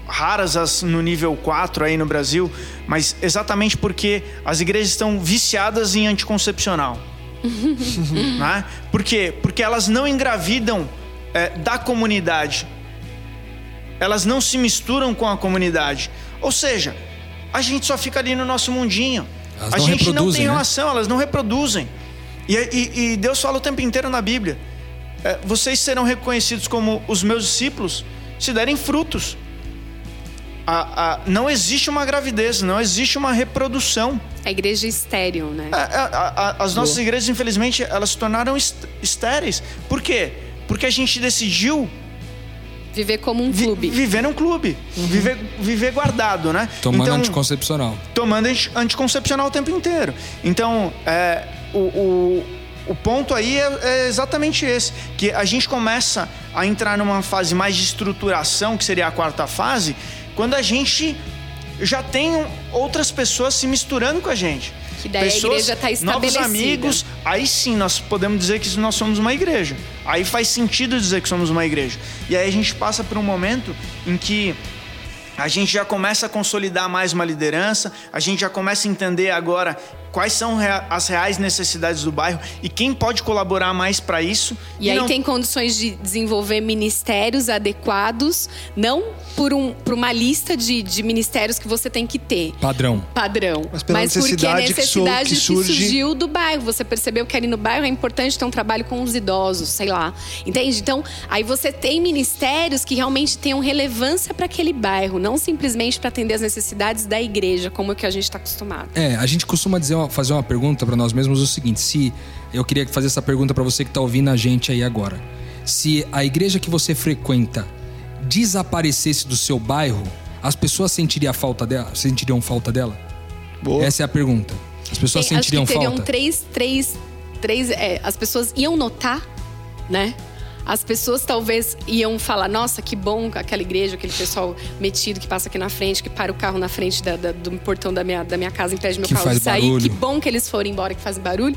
[SPEAKER 5] raras as no nível 4 aí no Brasil, mas exatamente porque as igrejas estão viciadas em anticoncepcional. né? Por quê? Porque elas não engravidam é, da comunidade. Elas não se misturam com a comunidade. Ou seja, a gente só fica ali no nosso mundinho.
[SPEAKER 4] Elas
[SPEAKER 5] a
[SPEAKER 4] não
[SPEAKER 5] gente não tem
[SPEAKER 4] né?
[SPEAKER 5] relação, elas não reproduzem. E, e- e Deus fala o tempo inteiro na Bíblia: é, vocês serão reconhecidos como os meus discípulos se derem frutos. A- a- não existe uma gravidez, não existe uma reprodução.
[SPEAKER 3] A igreja estéreo, né?
[SPEAKER 5] A- a- a- as nossas igrejas, infelizmente, elas se tornaram est- estéreis. Por quê? Porque a gente decidiu
[SPEAKER 3] Viver como um
[SPEAKER 5] vi-
[SPEAKER 3] clube.
[SPEAKER 5] viver num clube, viver, viver guardado, né?
[SPEAKER 4] Tomando
[SPEAKER 5] então,
[SPEAKER 4] anticoncepcional.
[SPEAKER 5] tomando anti- anticoncepcional o tempo inteiro. Então, é, o, o, o ponto aí é, é exatamente esse: que a gente começa a entrar numa fase mais de estruturação, que seria a quarta fase, quando a gente já tem outras pessoas se misturando com a gente.
[SPEAKER 3] Que daí a igreja tá
[SPEAKER 5] Novos
[SPEAKER 3] estabelecida.
[SPEAKER 5] amigos, aí sim nós podemos dizer que nós somos uma igreja. Aí faz sentido dizer que somos uma igreja. E aí a gente passa por um momento em que a gente já começa a consolidar mais uma liderança, a gente já começa a entender agora quais são as reais necessidades do bairro e quem pode colaborar mais para isso.
[SPEAKER 3] E, aí
[SPEAKER 5] não-
[SPEAKER 3] tem condições de desenvolver ministérios adequados, não por, um, por uma lista de, de ministérios que você tem que ter.
[SPEAKER 4] Padrão.
[SPEAKER 3] Padrão.
[SPEAKER 2] Mas pela
[SPEAKER 3] porque a
[SPEAKER 2] necessidade que su-
[SPEAKER 3] necessidade
[SPEAKER 2] que
[SPEAKER 3] que,
[SPEAKER 2] surge-
[SPEAKER 3] surgiu do bairro. Você percebeu que ali no bairro é importante ter um trabalho com os idosos, sei lá. Entende? Então, aí você tem ministérios que realmente tenham relevância para aquele bairro, não simplesmente para atender as necessidades da igreja, como é que a gente está acostumado.
[SPEAKER 4] É, a gente costuma dizer, uma- fazer uma pergunta para nós mesmos o seguinte: se eu queria fazer essa pergunta para você que tá ouvindo a gente aí agora, se a igreja que você frequenta desaparecesse do seu bairro, as pessoas sentiriam falta dela? Sentiriam falta dela?
[SPEAKER 2] Boa.
[SPEAKER 4] Essa é a pergunta. As pessoas
[SPEAKER 3] Tem-
[SPEAKER 4] sentiriam
[SPEAKER 3] acho que teriam
[SPEAKER 4] falta?
[SPEAKER 3] três, três, três. é, as pessoas iam notar, né? As pessoas talvez iam falar: Nossa, que bom aquela igreja, aquele pessoal metido que passa aqui na frente, que para o carro na frente da- da- do portão da minha, da minha casa, impede meu
[SPEAKER 4] Que
[SPEAKER 3] carro de sair.
[SPEAKER 4] barulho.
[SPEAKER 3] Que bom que eles foram embora, que fazem barulho.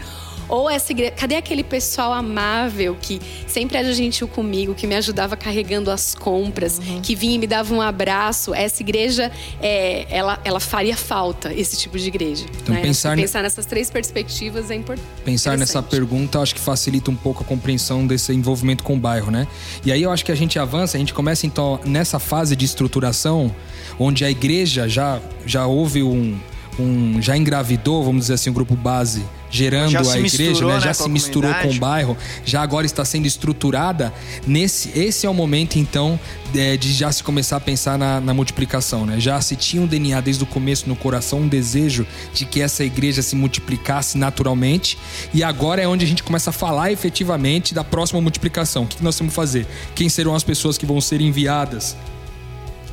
[SPEAKER 3] Ou essa igreja. Cadê aquele pessoal amável que sempre era gentil comigo, que me ajudava carregando as compras,
[SPEAKER 4] Uhum.
[SPEAKER 3] que vinha e me dava um abraço? Essa igreja, é, ela, ela faria falta, esse tipo de igreja.
[SPEAKER 4] Então,
[SPEAKER 3] né?
[SPEAKER 4] pensar ne-
[SPEAKER 3] pensar nessas três perspectivas é importante.
[SPEAKER 4] Pensar nessa pergunta, acho que facilita um pouco a compreensão desse envolvimento com o bairro, né? E aí eu acho que a gente avança, a gente começa então nessa fase de estruturação, onde a igreja já, já houve um, um. já engravidou, vamos dizer assim, o grupo base. Gerando a igreja,
[SPEAKER 5] misturou,
[SPEAKER 4] né?
[SPEAKER 5] né,
[SPEAKER 4] já
[SPEAKER 5] com
[SPEAKER 4] se
[SPEAKER 5] a
[SPEAKER 4] misturou com o bairro, já agora está sendo estruturada. Nesse, esse é o momento, então, é, de já se começar a pensar na, na multiplicação, né? Já se tinha um DNA desde o começo no coração, um desejo de que essa igreja se multiplicasse naturalmente. E agora é onde a gente começa a falar efetivamente da próxima multiplicação. O que nós temos que fazer? Quem serão as pessoas que vão ser enviadas?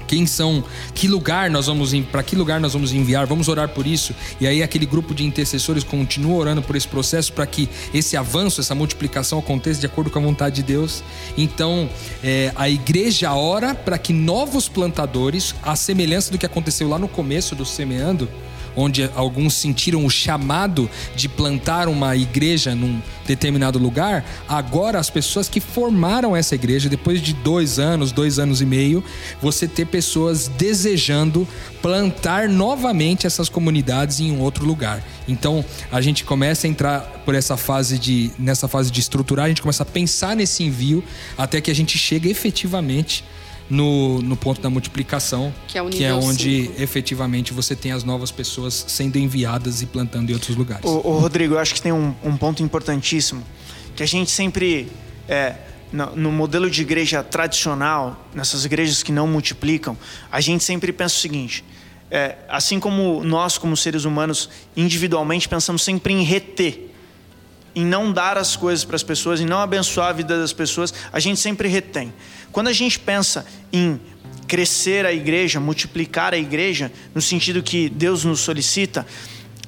[SPEAKER 4] Quem são? Que lugar nós vamos para que lugar nós vamos enviar? Vamos orar por isso. E aí aquele grupo de intercessores continua orando por esse processo para que esse avanço, essa multiplicação aconteça de acordo com a vontade de Deus. Então é, a igreja ora para que novos plantadores, à semelhança do que aconteceu lá no começo do semeando, onde alguns sentiram o chamado de plantar uma igreja num determinado lugar, agora as pessoas que formaram essa igreja, depois de dois anos, dois anos e meio, você ter pessoas desejando plantar novamente essas comunidades em um outro lugar. Então a gente começa a entrar por essa fase de nessa fase de estruturar, a gente começa a pensar nesse envio até que a gente chegue efetivamente no, no ponto da multiplicação,
[SPEAKER 3] Que é o
[SPEAKER 4] que é onde
[SPEAKER 3] cinco.
[SPEAKER 4] efetivamente você tem as novas pessoas sendo enviadas e plantando em outros lugares.
[SPEAKER 5] Ô, ô, Rodrigo, eu acho que tem um, um ponto importantíssimo que a gente sempre é, no, no modelo de igreja tradicional, nessas igrejas que não multiplicam, a gente sempre pensa o seguinte: é, assim como nós, como seres humanos, individualmente pensamos sempre em reter, em não dar as coisas para as pessoas, em não abençoar a vida das pessoas, a gente sempre retém. Quando a gente pensa em crescer a igreja, multiplicar a igreja, no sentido que Deus nos solicita,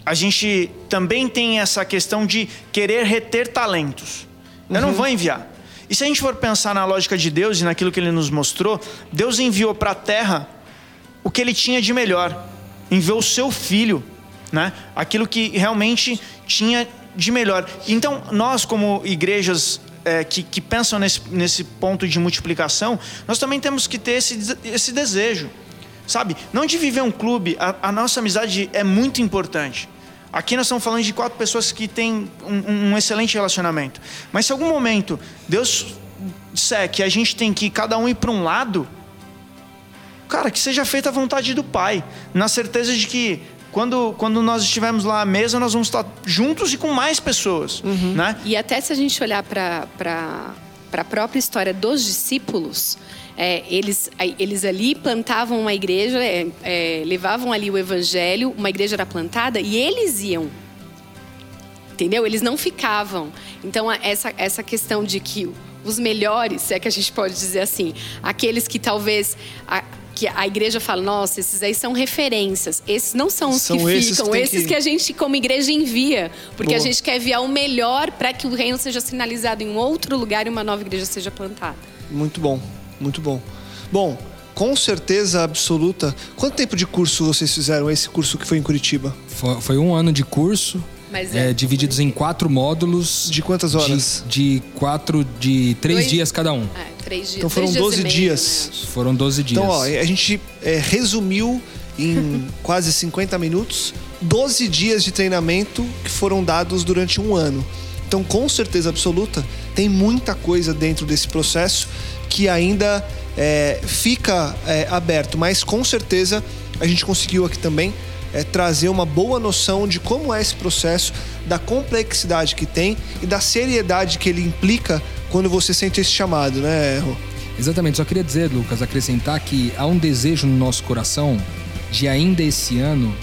[SPEAKER 5] a gente também tem essa questão de querer reter talentos. Eu não vou enviar. E se a gente for pensar na lógica de Deus e naquilo que ele nos mostrou, Deus enviou para a terra o que ele tinha de melhor. Enviou o seu filho, né? Aquilo que realmente tinha de melhor. Então, nós como igrejas é, que, que pensam nesse, nesse ponto de multiplicação, nós também temos que ter esse, esse desejo, sabe? Não de viver um clube, a, a nossa amizade é muito importante. Aqui nós estamos falando de quatro pessoas que têm um, um excelente relacionamento. Mas se algum momento Deus disser que a gente tem que cada um ir para um lado, cara, que seja feita a vontade do Pai, na certeza de que quando, quando nós estivermos lá à mesa, nós vamos estar juntos e com mais pessoas, né?
[SPEAKER 3] E até se a gente olhar para a própria história dos discípulos, é, eles, eles ali plantavam uma igreja, é, é, levavam ali o evangelho, uma igreja era plantada e eles iam. Entendeu? Eles não ficavam. Então, essa, essa questão de que os melhores, se é que a gente pode dizer assim, aqueles que talvez. A, que a igreja fala, nossa, esses aí são referências. Esses não são os
[SPEAKER 2] São
[SPEAKER 3] que
[SPEAKER 2] esses
[SPEAKER 3] ficam,
[SPEAKER 2] que
[SPEAKER 3] esses
[SPEAKER 2] que-
[SPEAKER 3] que a gente, como igreja, envia. Porque a
[SPEAKER 2] Boa.
[SPEAKER 3] gente quer enviar o melhor para que o reino seja sinalizado em um outro lugar e uma nova igreja seja plantada.
[SPEAKER 2] Muito bom, muito bom. Bom, com certeza absoluta. Quanto tempo de curso vocês fizeram esse curso que foi em Curitiba?
[SPEAKER 4] Foi, foi um ano de curso,
[SPEAKER 3] Mas
[SPEAKER 4] é,
[SPEAKER 3] é-
[SPEAKER 4] divididos em quatro módulos.
[SPEAKER 2] De quantas horas?
[SPEAKER 4] De, de quatro, de três
[SPEAKER 3] Dois-
[SPEAKER 4] dias cada um.
[SPEAKER 3] É, três dias.
[SPEAKER 2] Então foram
[SPEAKER 3] três
[SPEAKER 2] 12
[SPEAKER 3] e meio,
[SPEAKER 2] dias.
[SPEAKER 3] né, acho.
[SPEAKER 4] Foram 12 dias.
[SPEAKER 2] Então, ó, a gente é, resumiu em quase 50 minutos, 12 dias de treinamento que foram dados durante um ano. Então, com certeza absoluta, tem muita coisa dentro desse processo que ainda é, fica é, aberto, mas com certeza a gente conseguiu aqui também é, trazer uma boa noção de como é esse processo, da complexidade que tem e da seriedade que ele implica quando você sente esse chamado, né, Rô?
[SPEAKER 4] Exatamente, só queria dizer, Lucas, acrescentar que há um desejo no nosso coração de ainda esse ano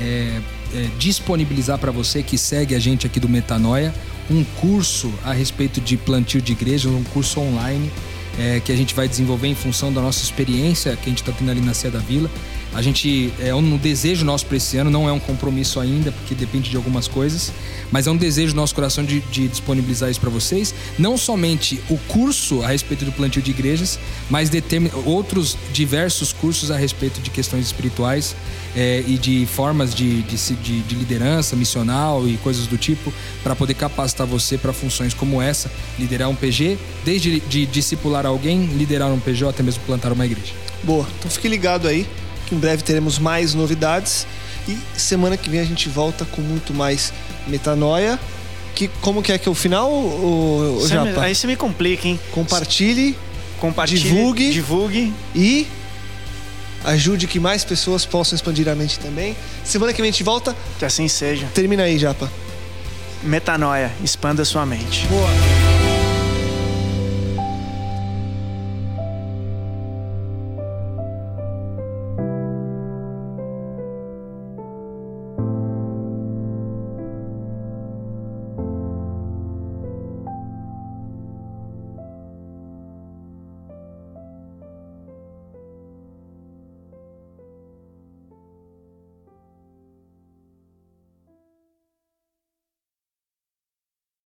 [SPEAKER 4] é, é, disponibilizar para você que segue a gente aqui do Metanoia um curso a respeito de plantio de igreja, um curso online é, que a gente vai desenvolver em função da nossa experiência que a gente está tendo ali na Sé da Vila. A gente é um desejo nosso para esse ano, não é um compromisso ainda, porque depende de algumas coisas, mas é um desejo do nosso coração de, de disponibilizar isso para vocês. Não somente o curso a respeito do plantio de igrejas, mas outros diversos cursos a respeito de questões espirituais é, e de formas de, de, de, de liderança missional e coisas do tipo, para poder capacitar você para funções como essa, liderar um PG, desde de discipular alguém, liderar um PJ, até mesmo plantar uma igreja.
[SPEAKER 2] Boa, então fique ligado aí em breve teremos mais novidades. E semana que vem a gente volta com muito mais metanoia. Que, como que é que é o final, o, o
[SPEAKER 5] Japa? Me, aí você me complica, hein?
[SPEAKER 2] Compartilhe,
[SPEAKER 5] Compartilhe,
[SPEAKER 2] divulgue,
[SPEAKER 5] divulgue
[SPEAKER 2] e ajude que mais pessoas possam expandir a mente também. Semana que vem a gente volta.
[SPEAKER 5] Que assim seja.
[SPEAKER 2] Termina aí, Japa.
[SPEAKER 5] Metanoia, expanda sua mente.
[SPEAKER 2] Boa.